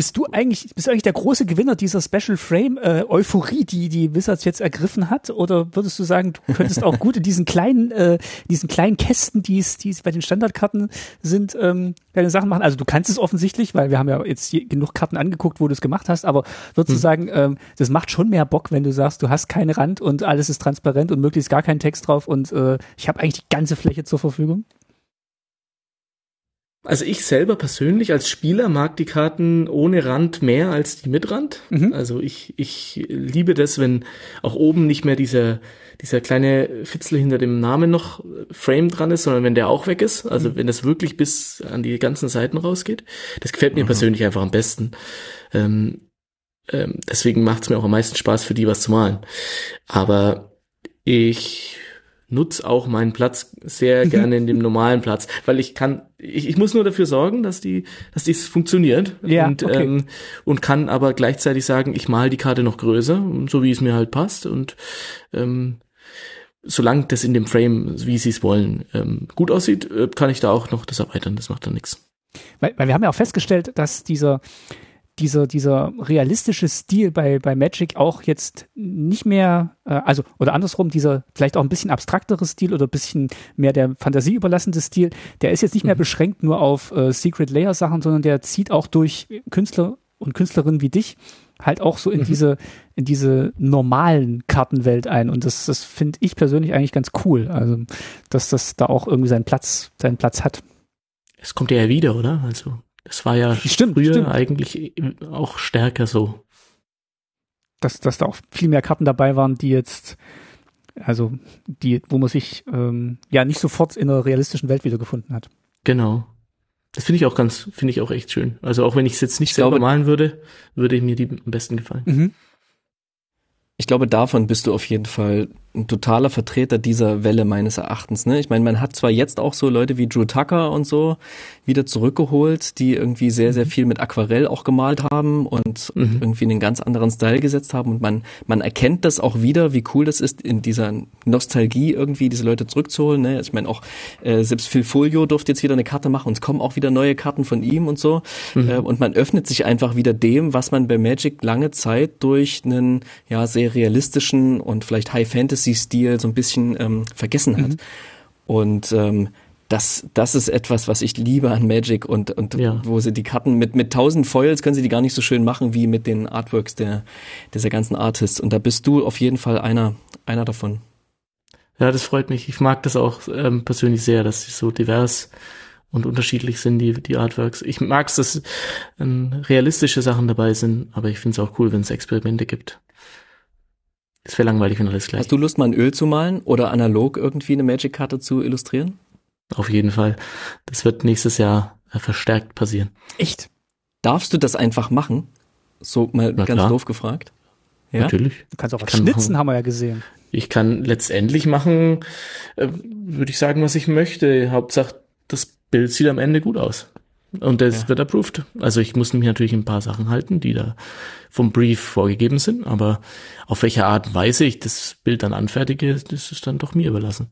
Bist du eigentlich, bist du eigentlich der große Gewinner dieser Special Frame äh, Euphorie, die die Wizards jetzt ergriffen hat? Oder würdest du sagen, du könntest auch gut in diesen kleinen, äh, diesen kleinen Kästen, die es, die es bei den Standardkarten sind, ähm, deine Sachen machen? Also du kannst es offensichtlich, weil wir haben ja jetzt genug Karten angeguckt, wo du es gemacht hast. Aber würdest hm. du sagen, ähm, das macht schon mehr Bock, wenn du sagst, du hast keinen Rand und alles ist transparent und möglichst gar keinen Text drauf und äh, ich habe eigentlich die ganze Fläche zur Verfügung? Also ich selber persönlich als Spieler mag die Karten ohne Rand mehr als die mit Rand. Mhm. Also ich, ich liebe das, wenn auch oben nicht mehr dieser, dieser kleine Fitzel hinter dem Namen noch Frame dran ist, sondern wenn der auch weg ist. Also mhm. wenn das wirklich bis an die ganzen Seiten rausgeht. Das gefällt mir mhm. persönlich einfach am besten. Ähm, ähm, deswegen macht es mir auch am meisten Spaß, für die was zu malen. Aber ich nutze auch meinen Platz sehr mhm. gerne in dem normalen Platz, weil ich kann, ich, ich muss nur dafür sorgen, dass die, dass dies funktioniert ja, und okay. ähm, und kann aber gleichzeitig sagen, ich mal die Karte noch größer, so wie es mir halt passt und ähm, solange das in dem Frame, wie sie es wollen, ähm, gut aussieht, äh, kann ich da auch noch das erweitern. Das macht dann nichts. Weil, weil wir haben ja auch festgestellt, dass dieser dieser, dieser realistische Stil bei, bei Magic auch jetzt nicht mehr, äh, also, oder andersrum, dieser vielleicht auch ein bisschen abstraktere Stil oder ein bisschen mehr der Fantasie überlassene Stil, der ist jetzt nicht mehr mhm. beschränkt nur auf äh, Secret Layer Sachen, sondern der zieht auch durch Künstler und Künstlerinnen wie dich halt auch so in mhm. diese, in diese normalen Kartenwelt ein. Und das, das finde ich persönlich eigentlich ganz cool. Also, dass das da auch irgendwie seinen Platz, seinen Platz hat. Es kommt ja wieder, oder? Also das war ja stimmt, früher stimmt. eigentlich auch stärker so. Dass, dass da auch viel mehr Karten dabei waren, die jetzt, also die, wo man sich ähm, ja nicht sofort in einer realistischen Welt wiedergefunden hat. Genau. Das finde ich auch ganz, finde ich auch echt schön. Also auch wenn ich es jetzt nicht ich selber glaube, malen würde, würde mir die am besten gefallen. Mhm. Ich glaube, davon bist du auf jeden Fall ein totaler Vertreter dieser Welle meines Erachtens. Ne? Ich meine, man hat zwar jetzt auch so Leute wie Drew Tucker und so wieder zurückgeholt, die irgendwie sehr, sehr mhm. viel mit Aquarell auch gemalt haben und mhm. irgendwie einen ganz anderen Style gesetzt haben. Und man, man erkennt das auch wieder, wie cool das ist, in dieser Nostalgie irgendwie diese Leute zurückzuholen. Ne? Ich meine, auch äh, selbst Phil Folio durfte jetzt wieder eine Karte machen und es kommen auch wieder neue Karten von ihm und so. Mhm. Äh, und man öffnet sich einfach wieder dem, was man bei Magic lange Zeit durch einen ja sehr realistischen und vielleicht High Fantasy Stil so ein bisschen ähm, vergessen hat. Mhm. Und ähm, das, das ist etwas, was ich liebe an Magic und, und ja. wo sie die Karten mit, mit tausend Foils können sie die gar nicht so schön machen wie mit den Artworks der, dieser ganzen Artists. Und da bist du auf jeden Fall einer, einer davon. Ja, das freut mich. Ich mag das auch ähm, persönlich sehr, dass sie so divers und unterschiedlich sind, die, die Artworks. Ich mag es, dass ähm, realistische Sachen dabei sind, aber ich finde es auch cool, wenn es Experimente gibt. Es wäre langweilig, wenn alles gleich. Hast du Lust, mal ein Öl zu malen oder analog irgendwie eine Magic-Karte zu illustrieren? Auf jeden Fall. Das wird nächstes Jahr äh, verstärkt passieren. Echt? Darfst du das einfach machen? So mal Na ganz klar. doof gefragt. Ja? Natürlich. Du kannst auch was schnitzen, machen. haben wir ja gesehen. Ich kann letztendlich machen, äh, würde ich sagen, was ich möchte. Hauptsache, das Bild sieht am Ende gut aus. Und das ja. wird approved. Also ich muss mich natürlich ein paar Sachen halten, die da vom Brief vorgegeben sind, aber auf welche Art und Weise ich das Bild dann anfertige, das ist dann doch mir überlassen.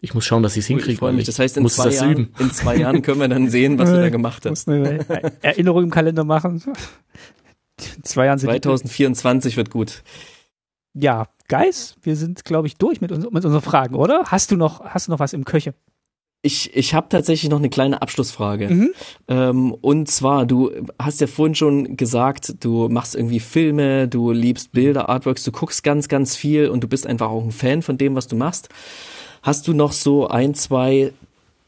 Ich muss schauen, dass ich es hinkriege. Ich freue mich. Das heißt, in zwei, Jahren, in zwei Jahren können wir dann sehen, was du da gemacht hast. Eine Erinnerung im Kalender machen. In zwei Jahren sind 2024 wird gut. Ja, Geis, wir sind, glaube ich, durch mit, uns, mit unseren Fragen, oder? Hast du noch, hast du noch was im Köche? Ich, ich habe tatsächlich noch eine kleine Abschlussfrage. Mhm. Ähm, und zwar, du hast ja vorhin schon gesagt, du machst irgendwie Filme, du liebst Bilder, Artworks, du guckst ganz, ganz viel und du bist einfach auch ein Fan von dem, was du machst. Hast du noch so ein, zwei,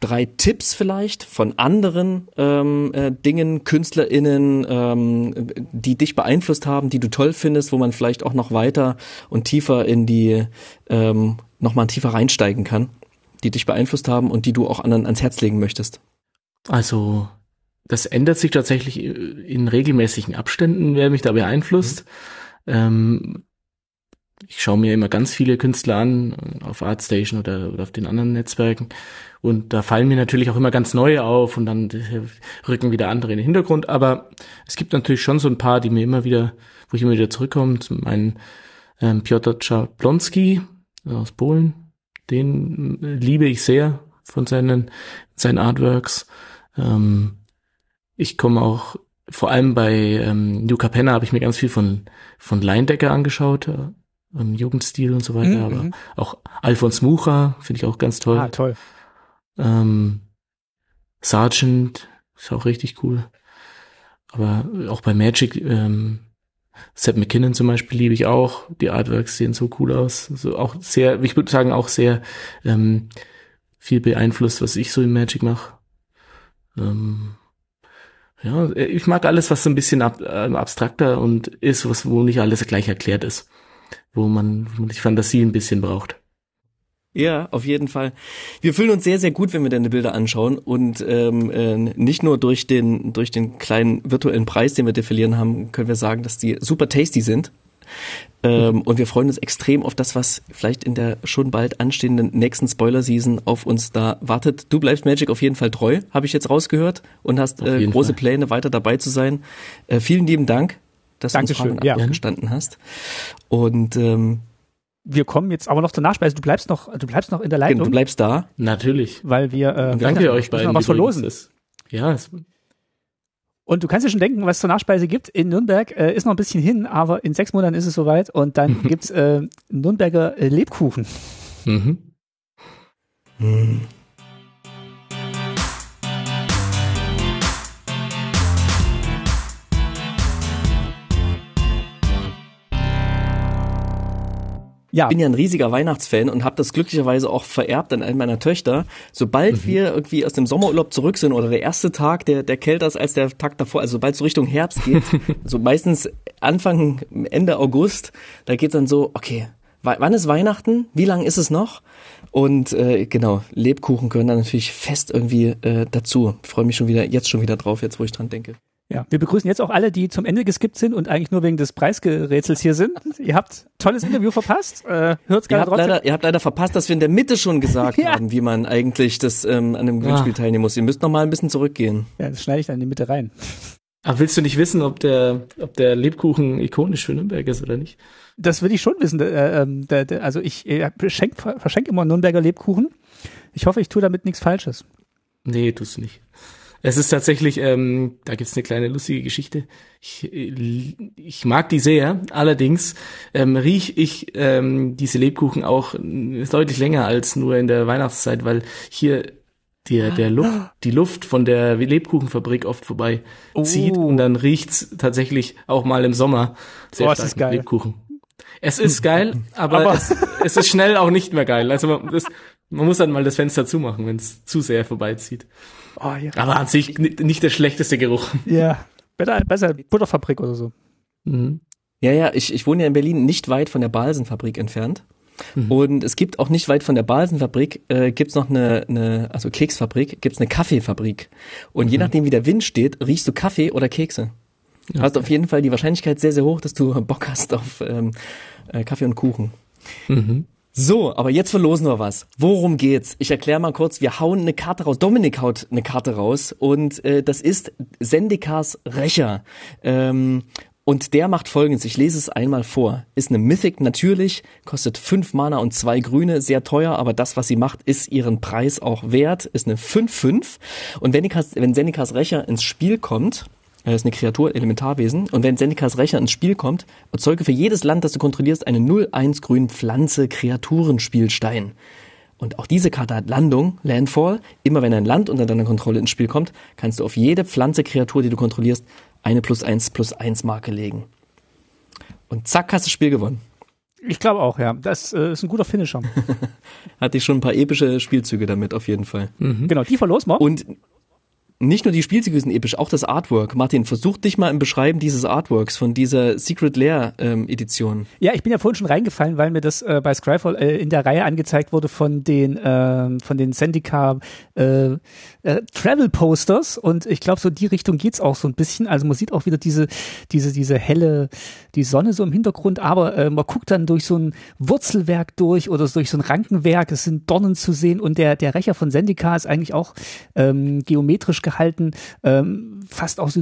drei Tipps vielleicht von anderen ähm, äh, Dingen, KünstlerInnen, ähm, die dich beeinflusst haben, die du toll findest, wo man vielleicht auch noch weiter und tiefer in die, ähm, nochmal tiefer reinsteigen kann, die dich beeinflusst haben und die du auch anderen ans Herz legen möchtest? Also, das ändert sich tatsächlich in regelmäßigen Abständen, wer mich da beeinflusst. Mhm. Ähm, ich schaue mir immer ganz viele Künstler an, auf ArtStation oder, oder auf den anderen Netzwerken. Und da fallen mir natürlich auch immer ganz neue auf und dann rücken wieder andere in den Hintergrund. Aber es gibt natürlich schon so ein paar, die mir immer wieder, wo ich immer wieder zurückkomme. Zum einen ähm, Piotr Czaplonski aus Polen. Den äh, liebe ich sehr von seinen, seinen Artworks. Ähm, ich komme auch, vor allem bei ähm, Luca Penna habe ich mir ganz viel von, von Leindecker angeschaut im Jugendstil und so weiter, mhm. aber mhm. auch Alfons Mucha finde ich auch ganz toll. Ah, toll. Ähm, Sargent ist auch richtig cool. Aber auch bei Magic, ähm, Seth McKinnon zum Beispiel liebe ich auch. Die Artworks sehen so cool aus. So auch sehr, ich würde sagen, auch sehr ähm, viel beeinflusst, was ich so in Magic mache. Ähm, ja, ich mag alles, was so ein bisschen ab, äh, abstrakter und ist, was wo nicht alles gleich erklärt ist wo man, wo man die Fantasie ein bisschen braucht. Ja, auf jeden Fall. Wir fühlen uns sehr, sehr gut, wenn wir deine Bilder anschauen und ähm, äh, nicht nur durch den durch den kleinen virtuellen Preis, den wir dir verlieren haben, können wir sagen, dass die super tasty sind. Ähm, und wir freuen uns extrem auf das, was vielleicht in der schon bald anstehenden nächsten Spoiler-Season auf uns da wartet. Du bleibst Magic auf jeden Fall treu, habe ich jetzt rausgehört und hast äh, große Fall. Pläne, weiter dabei zu sein. Äh, vielen lieben Dank dass Dankeschön, du uns Fragen ja. gestanden hast. Und ähm, wir kommen jetzt aber noch zur Nachspeise. Du bleibst noch, du bleibst noch in der Leitung. Du bleibst da. Natürlich. Weil wir, äh, danke euch beiden. was verlosen. Ist. Ja. Und du kannst dir schon denken, was zur Nachspeise gibt. In Nürnberg äh, ist noch ein bisschen hin, aber in sechs Monaten ist es soweit und dann gibt's äh, Nürnberger Lebkuchen. Mhm. Mhm. Ja. Ich bin ja ein riesiger Weihnachtsfan und habe das glücklicherweise auch vererbt an einen meiner Töchter. Sobald mhm. wir irgendwie aus dem Sommerurlaub zurück sind oder der erste Tag, der, der kälter ist als der Tag davor, also sobald es so Richtung Herbst geht, so meistens Anfang, Ende August, da geht's dann so, okay, wann ist Weihnachten? Wie lang ist es noch? Und äh, genau, Lebkuchen gehören dann natürlich fest irgendwie äh, dazu. Ich freue mich schon wieder, jetzt schon wieder drauf, jetzt wo ich dran denke. Ja, wir begrüßen jetzt auch alle, die zum Ende geskippt sind und eigentlich nur wegen des Preisgerätsels hier sind. ihr habt tolles Interview verpasst. Äh, hört's ihr, gerne habt trotzdem. leider, ihr habt leider verpasst, dass wir in der Mitte schon gesagt Ja. haben, wie man eigentlich das ähm, an dem Gewinnspiel Ah. teilnehmen muss. Ihr müsst noch mal ein bisschen zurückgehen. Ja, das schneide ich dann in die Mitte rein. Aber willst du nicht wissen, ob der, ob der Lebkuchen ikonisch für Nürnberg ist oder nicht? Das will ich schon wissen. Äh, der, also ich äh, verschenk, verschenk immer Nürnberger Lebkuchen. Ich hoffe, ich tue damit nichts Falsches. Nee, tust du nicht. Es ist tatsächlich, ähm, da gibt's eine kleine lustige Geschichte. Ich, ich mag die sehr, allerdings ähm, riech ich ähm, diese Lebkuchen auch deutlich länger als nur in der Weihnachtszeit, weil hier der, der Luft, die Luft von der Lebkuchenfabrik oft vorbei zieht Oh. und dann riecht's tatsächlich auch mal im Sommer sehr Oh, stark. Lebkuchen. Es ist geil, aber, Aber- es, es ist schnell auch nicht mehr geil. Also das, man muss dann mal das Fenster zumachen, wenn es zu sehr vorbeizieht. Oh, ja. Aber an sich ni- nicht der schlechteste Geruch. ja. Besser, besser Butterfabrik oder so. Mhm. Ja, ja, ich, ich wohne ja in Berlin nicht weit von der Balsenfabrik entfernt. Und es gibt auch nicht weit von der Balsenfabrik, äh, gibt's noch eine, eine, also Keksfabrik, gibt's eine Kaffeefabrik. Und je nachdem, wie der Wind steht, riechst du Kaffee oder Kekse. Hast auf jeden Fall die Wahrscheinlichkeit sehr, sehr hoch, dass du Bock hast auf ähm, äh, Kaffee und Kuchen. Mhm. So, aber jetzt verlosen wir was. Worum geht's? Ich erkläre mal kurz. Wir hauen eine Karte raus. Dominik haut eine Karte raus und äh, das ist Sendikas Rächer. Ähm, und der macht folgendes. Ich lese es einmal vor. Ist eine Mythic natürlich, kostet fünf Mana und zwei Grüne, sehr teuer, aber das, was sie macht, ist ihren Preis auch wert. Ist eine 5-5. Und wenn, Sendikas, wenn Sendikas Rächer ins Spiel kommt, er ist eine Kreatur, Elementarwesen. Und wenn Sendikas Rächer ins Spiel kommt, erzeuge für jedes Land, das du kontrollierst, eine 0-1 grün Pflanze Kreaturenspielstein. Und auch diese Karte hat Landung, Landfall. Immer wenn ein Land unter deiner Kontrolle ins Spiel kommt, kannst du auf jede Pflanze Kreatur, die du kontrollierst, eine plus eins plus eins Marke legen. Und zack, hast du das Spiel gewonnen. Ich glaube auch, ja. Das äh, ist ein guter Finisher. Hatte ich schon ein paar epische Spielzüge damit, auf jeden Fall. Genau, die verlosen wir. Und nicht nur die Spielzüge sind episch, auch das Artwork. Martin, versuch dich mal im Beschreiben dieses Artworks von dieser Secret Lair ähm, Edition. Ja, ich bin ja vorhin schon reingefallen, weil mir das äh, bei Scryfall äh, in der Reihe angezeigt wurde von den ähm, von den Sendika äh, äh, Travel Posters und ich glaube so die Richtung geht's auch so ein bisschen. Also man sieht auch wieder diese diese diese helle die Sonne so im Hintergrund, aber äh, man guckt dann durch so ein Wurzelwerk durch oder durch so ein Rankenwerk. Es sind Dornen zu sehen und der der Rächer von Sendika ist eigentlich auch ähm, geometrisch gehalten, ähm, fast auch so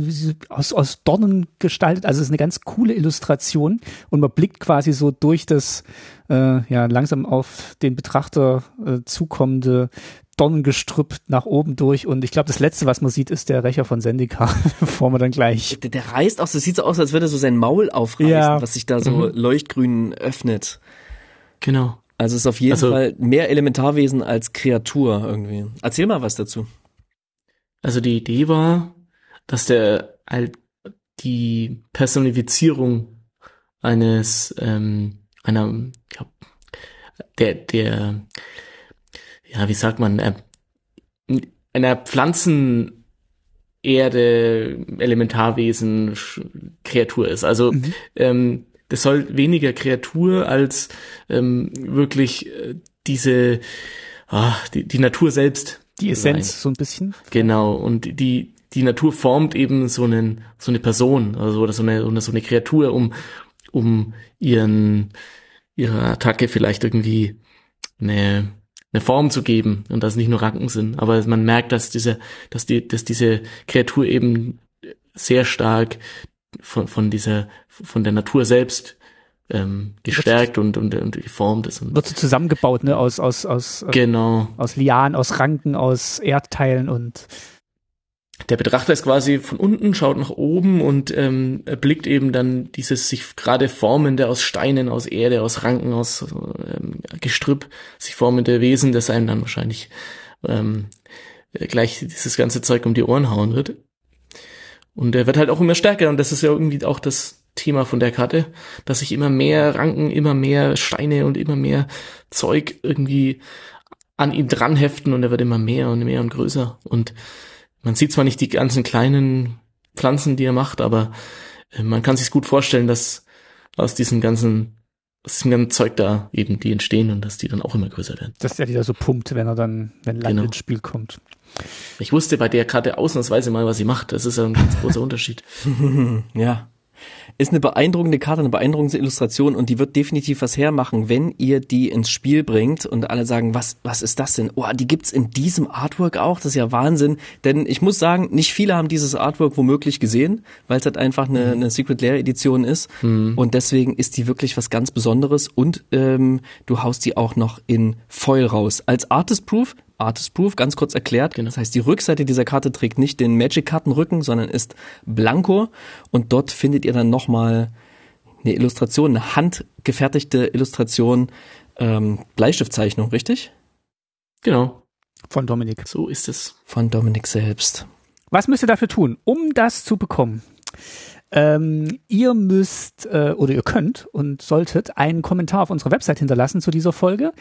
aus, aus Dornen gestaltet. Also es ist eine ganz coole Illustration und man blickt quasi so durch das äh, ja langsam auf den Betrachter äh, zukommende Dornengestrüpp nach oben durch und ich glaube, das letzte, was man sieht, ist der Rächer von Sendika, bevor man dann gleich. Der, der reißt auch, so sieht so aus, als würde er so sein Maul aufreißen, Ja. was sich da so leuchtgrün öffnet. Genau. Also es ist auf jeden Also- Fall mehr Elementarwesen als Kreatur irgendwie. Erzähl mal was dazu. Also die Idee war, dass der halt die Personifizierung eines ähm, einer glaub, der der ja wie sagt man äh, einer Pflanzen Erde Elementarwesen Kreatur ist. Also ähm, das soll weniger Kreatur als ähm, wirklich äh, diese ah, die, die Natur selbst Die sein. Essenz so ein bisschen. Genau, und die, die Natur formt eben so einen, so eine Person, also oder so eine, oder so eine Kreatur, um, um ihren, ihrer Attacke vielleicht irgendwie eine, eine Form zu geben und dass nicht nur Ranken sind. Aber man merkt, dass diese, dass die, dass diese Kreatur eben sehr stark von, von dieser, von der Natur selbst ähm, gestärkt und, und, und geformt ist. Und Wird so zusammengebaut, ne, aus, aus, aus, äh, genau. aus Lianen, aus Ranken, aus Erdteilen und der Betrachter ist quasi von unten, schaut nach oben und ähm, erblickt eben dann dieses sich gerade formende aus Steinen, aus Erde, aus Ranken, aus ähm, Gestrüpp sich formende Wesen, das einem dann wahrscheinlich ähm, gleich dieses ganze Zeug um die Ohren hauen wird. Und er wird halt auch immer stärker und das ist ja irgendwie auch das Thema von der Karte, dass sich immer mehr Ranken, immer mehr Steine und immer mehr Zeug irgendwie an ihn dran heften und er wird immer mehr und mehr und größer und man sieht zwar nicht die ganzen kleinen Pflanzen, die er macht, aber äh, man kann sich gut vorstellen, dass aus diesem ganzen, aus diesem ganzen Zeug da eben die entstehen und dass die dann auch immer größer werden. dass der die da so pumpt, wenn er dann, wenn Land Genau. ins Spiel kommt. Ich wusste bei der Karte ausnahmsweise mal, was sie macht. Das ist ein ganz großer Unterschied. ja. Ist eine beeindruckende Karte, eine beeindruckende Illustration und die wird definitiv was hermachen, wenn ihr die ins Spiel bringt und alle sagen, was, was ist das denn? Oh, die gibt's in diesem Artwork auch? Das ist ja Wahnsinn. Denn ich muss sagen, nicht viele haben dieses Artwork womöglich gesehen, weil es halt einfach eine, eine Secret Lair Edition ist. Mhm. Und deswegen ist die wirklich was ganz Besonderes und ähm, du haust die auch noch in Foil raus. Als Artist Proof Artist Proof, ganz kurz erklärt. Genau. Das heißt, die Rückseite dieser Karte trägt nicht den Magic-Kartenrücken, sondern ist blanko und dort findet ihr dann nochmal eine Illustration, eine handgefertigte Illustration, ähm, Bleistiftzeichnung, richtig? Genau. Von Dominik. So ist es. Von Dominik selbst. Was müsst ihr dafür tun, um das zu bekommen? Ähm, ihr müsst äh, oder ihr könnt und solltet einen Kommentar auf unserer Website hinterlassen zu dieser Folge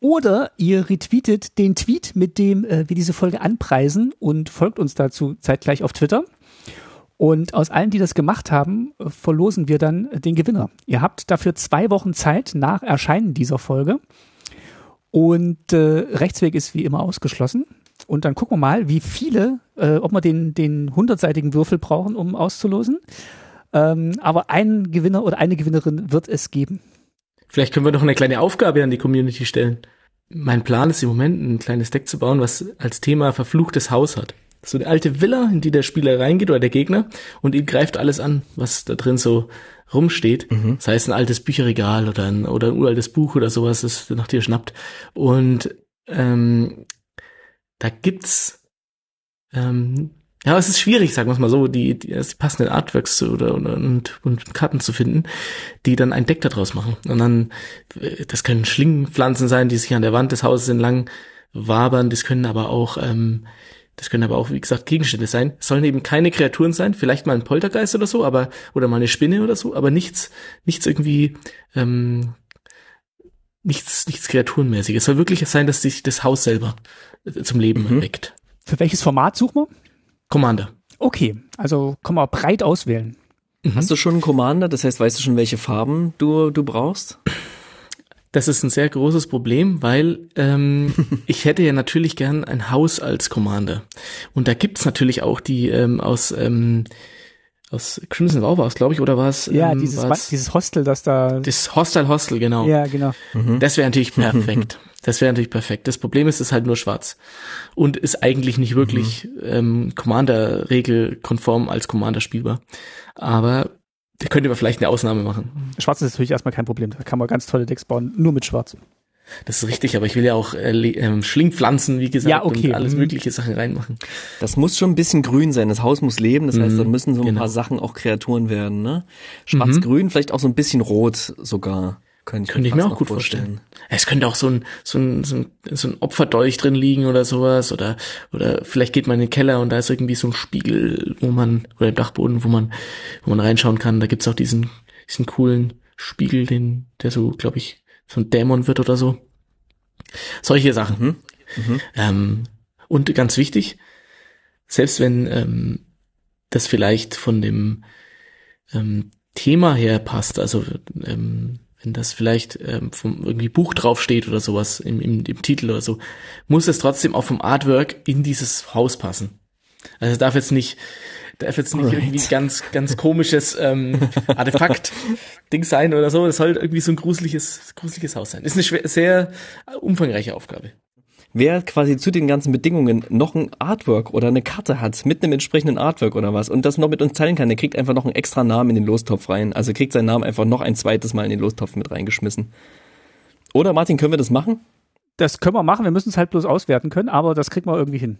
oder ihr retweetet den Tweet, mit dem äh, wir diese Folge anpreisen und folgt uns dazu zeitgleich auf Twitter. Und aus allen, die das gemacht haben, verlosen wir dann den Gewinner. Ihr habt dafür zwei Wochen Zeit nach Erscheinen dieser Folge. Und äh, Rechtsweg ist wie immer ausgeschlossen. Und dann gucken wir mal, wie viele, äh, ob wir den, den hundertseitigen Würfel brauchen, um auszulosen. Ähm, aber einen Gewinner oder eine Gewinnerin wird es geben. Vielleicht können wir noch eine kleine Aufgabe an die Community stellen. Mein Plan ist im Moment, ein kleines Deck zu bauen, was als Thema verfluchtes Haus hat. So eine alte Villa, in die der Spieler reingeht oder der Gegner und ihn greift alles an, was da drin so rumsteht. Mhm. Das heißt ein altes Bücherregal oder ein, oder ein uraltes Buch oder sowas, das nach dir schnappt. Und ähm, da gibt's ähm, ja, es ist schwierig, sagen wir es mal so, die, die, die passenden Artworks zu, oder, und, und Karten zu finden, die dann ein Deck daraus machen. Und dann, äh, das können Schlingenpflanzen sein, die sich an der Wand des Hauses entlang wabern, das können aber auch, ähm, das können aber auch, wie gesagt, Gegenstände sein. Es sollen eben keine Kreaturen sein, vielleicht mal ein Poltergeist oder so, aber, oder mal eine Spinne oder so, aber nichts, nichts irgendwie, ähm, nichts, nichts Kreaturenmäßiges. Es soll wirklich sein, dass sich das Haus selber zum Leben mhm. erweckt. Für welches Format suchen wir? Commander. Okay, also kann man breit auswählen. Mhm. Hast du schon einen Commander? Das heißt, weißt du schon, welche Farben du, du brauchst? Das ist ein sehr großes Problem, weil ähm, ich hätte ja natürlich gern ein Haus als Commander. Und da gibt's natürlich auch die ähm, aus ähm, aus Crimson Vow war es, glaube ich, oder war es? Ja, ähm, dieses, dieses Hostel, das da. Das Hostel Hostel, genau. Ja, genau. Mhm. Das wäre natürlich perfekt. Das wäre natürlich perfekt. Das Problem ist, es ist halt nur schwarz. Und ist eigentlich nicht wirklich mhm. ähm, Commander-Regel konform als Commander spielbar. Aber da könnte man vielleicht eine Ausnahme machen. Schwarz ist natürlich erstmal kein Problem. Da kann man ganz tolle Decks bauen, nur mit Schwarz. Das ist richtig, aber ich will ja auch äh, ähm, Schlingpflanzen, wie gesagt, ja, okay. und alles mhm. mögliche Sachen reinmachen. Das muss schon ein bisschen grün sein. Das Haus muss leben, das heißt, da mhm, müssen so ein genau. paar Sachen auch Kreaturen werden. Ne? Schwarz-Grün, mhm. vielleicht auch so ein bisschen rot sogar. Könnte ich, könnte ich mir auch gut vorstellen. vorstellen. Es könnte auch so ein, so ein, so ein, so ein Opferdolch drin liegen oder sowas. Oder, oder vielleicht geht man in den Keller und da ist irgendwie so ein Spiegel, wo man, oder im Dachboden, wo man, wo man reinschauen kann. Da gibt's auch diesen, diesen coolen Spiegel, den, der so, glaube ich, so ein Dämon wird oder so. Solche Sachen. Mhm. Mhm. Ähm, und ganz wichtig, selbst wenn ähm, das vielleicht von dem ähm, Thema her passt, also ähm, wenn das vielleicht ähm, vom irgendwie Buch draufsteht oder sowas im, im, im Titel oder so, muss es trotzdem auch vom Artwork in dieses Haus passen. Also es darf jetzt nicht, darf jetzt nicht Alright. irgendwie ganz, ganz komisches ähm, Artefakt-Ding sein oder so. Es soll irgendwie so ein gruseliges, gruseliges Haus sein. Ist eine schwer, sehr umfangreiche Aufgabe. Wer quasi zu den ganzen Bedingungen noch ein Artwork oder eine Karte hat mit einem entsprechenden Artwork oder was und das noch mit uns teilen kann, der kriegt einfach noch einen extra Namen in den Lostopf rein. Also kriegt seinen Namen einfach noch ein zweites Mal in den Lostopf mit reingeschmissen. Oder Martin, können wir das machen? Das können wir machen, wir müssen es halt bloß auswerten können, aber das kriegen wir irgendwie hin.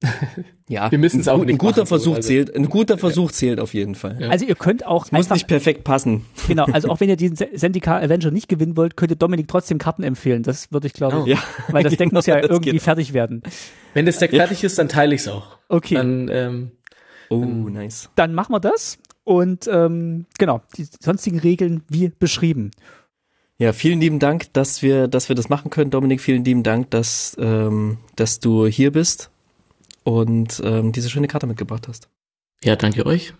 ja, wir müssen es auch nicht. Ein guter machen, Versuch also. zählt. Ein guter Versuch zählt auf jeden Fall. Ja. Also ihr könnt auch es muss nicht perfekt passen. Genau. Also auch wenn ihr diesen Zendikar Avenger nicht gewinnen wollt, könnt ihr Dominik trotzdem Karten empfehlen. Das würde ich glaube, oh. ja. weil das Deck muss ja irgendwie geht. fertig werden. Wenn das Deck ja. fertig ist, dann teile ich es auch. Okay. Dann, ähm, oh, nice. Dann machen wir das und ähm, genau die sonstigen Regeln wie beschrieben. Ja, vielen lieben Dank, dass wir, dass wir das machen können, Dominik. Vielen lieben Dank, dass, ähm, dass du hier bist und ähm, diese schöne Karte mitgebracht hast. Ja, danke euch.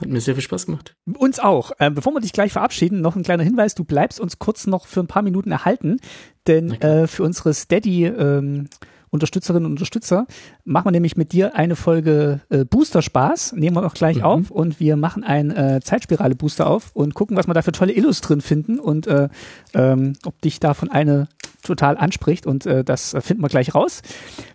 Hat mir sehr viel Spaß gemacht. Uns auch. Ähm, bevor wir dich gleich verabschieden, noch ein kleiner Hinweis. Du bleibst uns kurz noch für ein paar Minuten erhalten, denn äh, für unsere Steady ähm, Unterstützerinnen und Unterstützer, machen wir nämlich mit dir eine Folge äh, Booster Spaß, nehmen wir auch gleich mhm. auf und wir machen ein äh, Zeitspirale Booster auf und gucken, was wir da für tolle Illus drin finden und äh, ähm, ob dich davon eine total anspricht und äh, das finden wir gleich raus.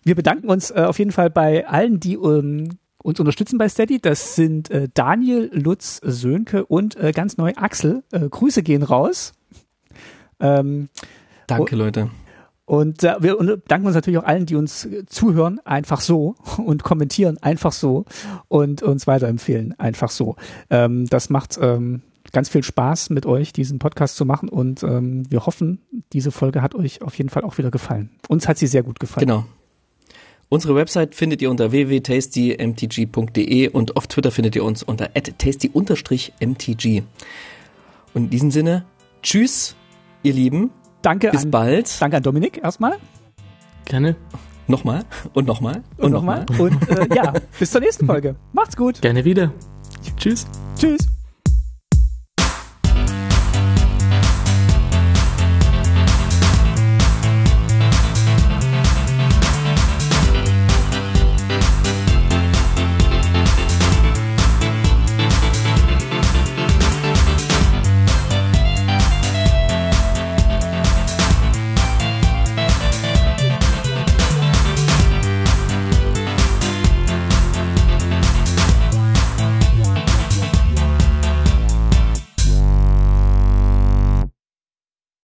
Wir bedanken uns äh, auf jeden Fall bei allen, die ähm, uns unterstützen bei Steady. Das sind äh, Daniel, Lutz, Sönke und äh, ganz neu Axel. Äh, Grüße gehen raus. Ähm, Danke, Leute. Und äh, wir danken uns natürlich auch allen, die uns zuhören, einfach so und kommentieren, einfach so und uns weiterempfehlen, einfach so. Ähm, das macht ähm, ganz viel Spaß mit euch, diesen Podcast zu machen und ähm, wir hoffen, diese Folge hat euch auf jeden Fall auch wieder gefallen. Uns hat sie sehr gut gefallen. Genau. Unsere Website findet ihr unter www.tastymtg.de und auf Twitter findet ihr uns unter tasty-mtg. Und in diesem Sinne, tschüss, ihr Lieben. Danke. Bis an, bald. Danke an Dominik erstmal. Gerne. Nochmal und nochmal und, und nochmal. Noch und äh, ja, bis zur nächsten Folge. Macht's gut. Gerne wieder. Tschüss. Tschüss.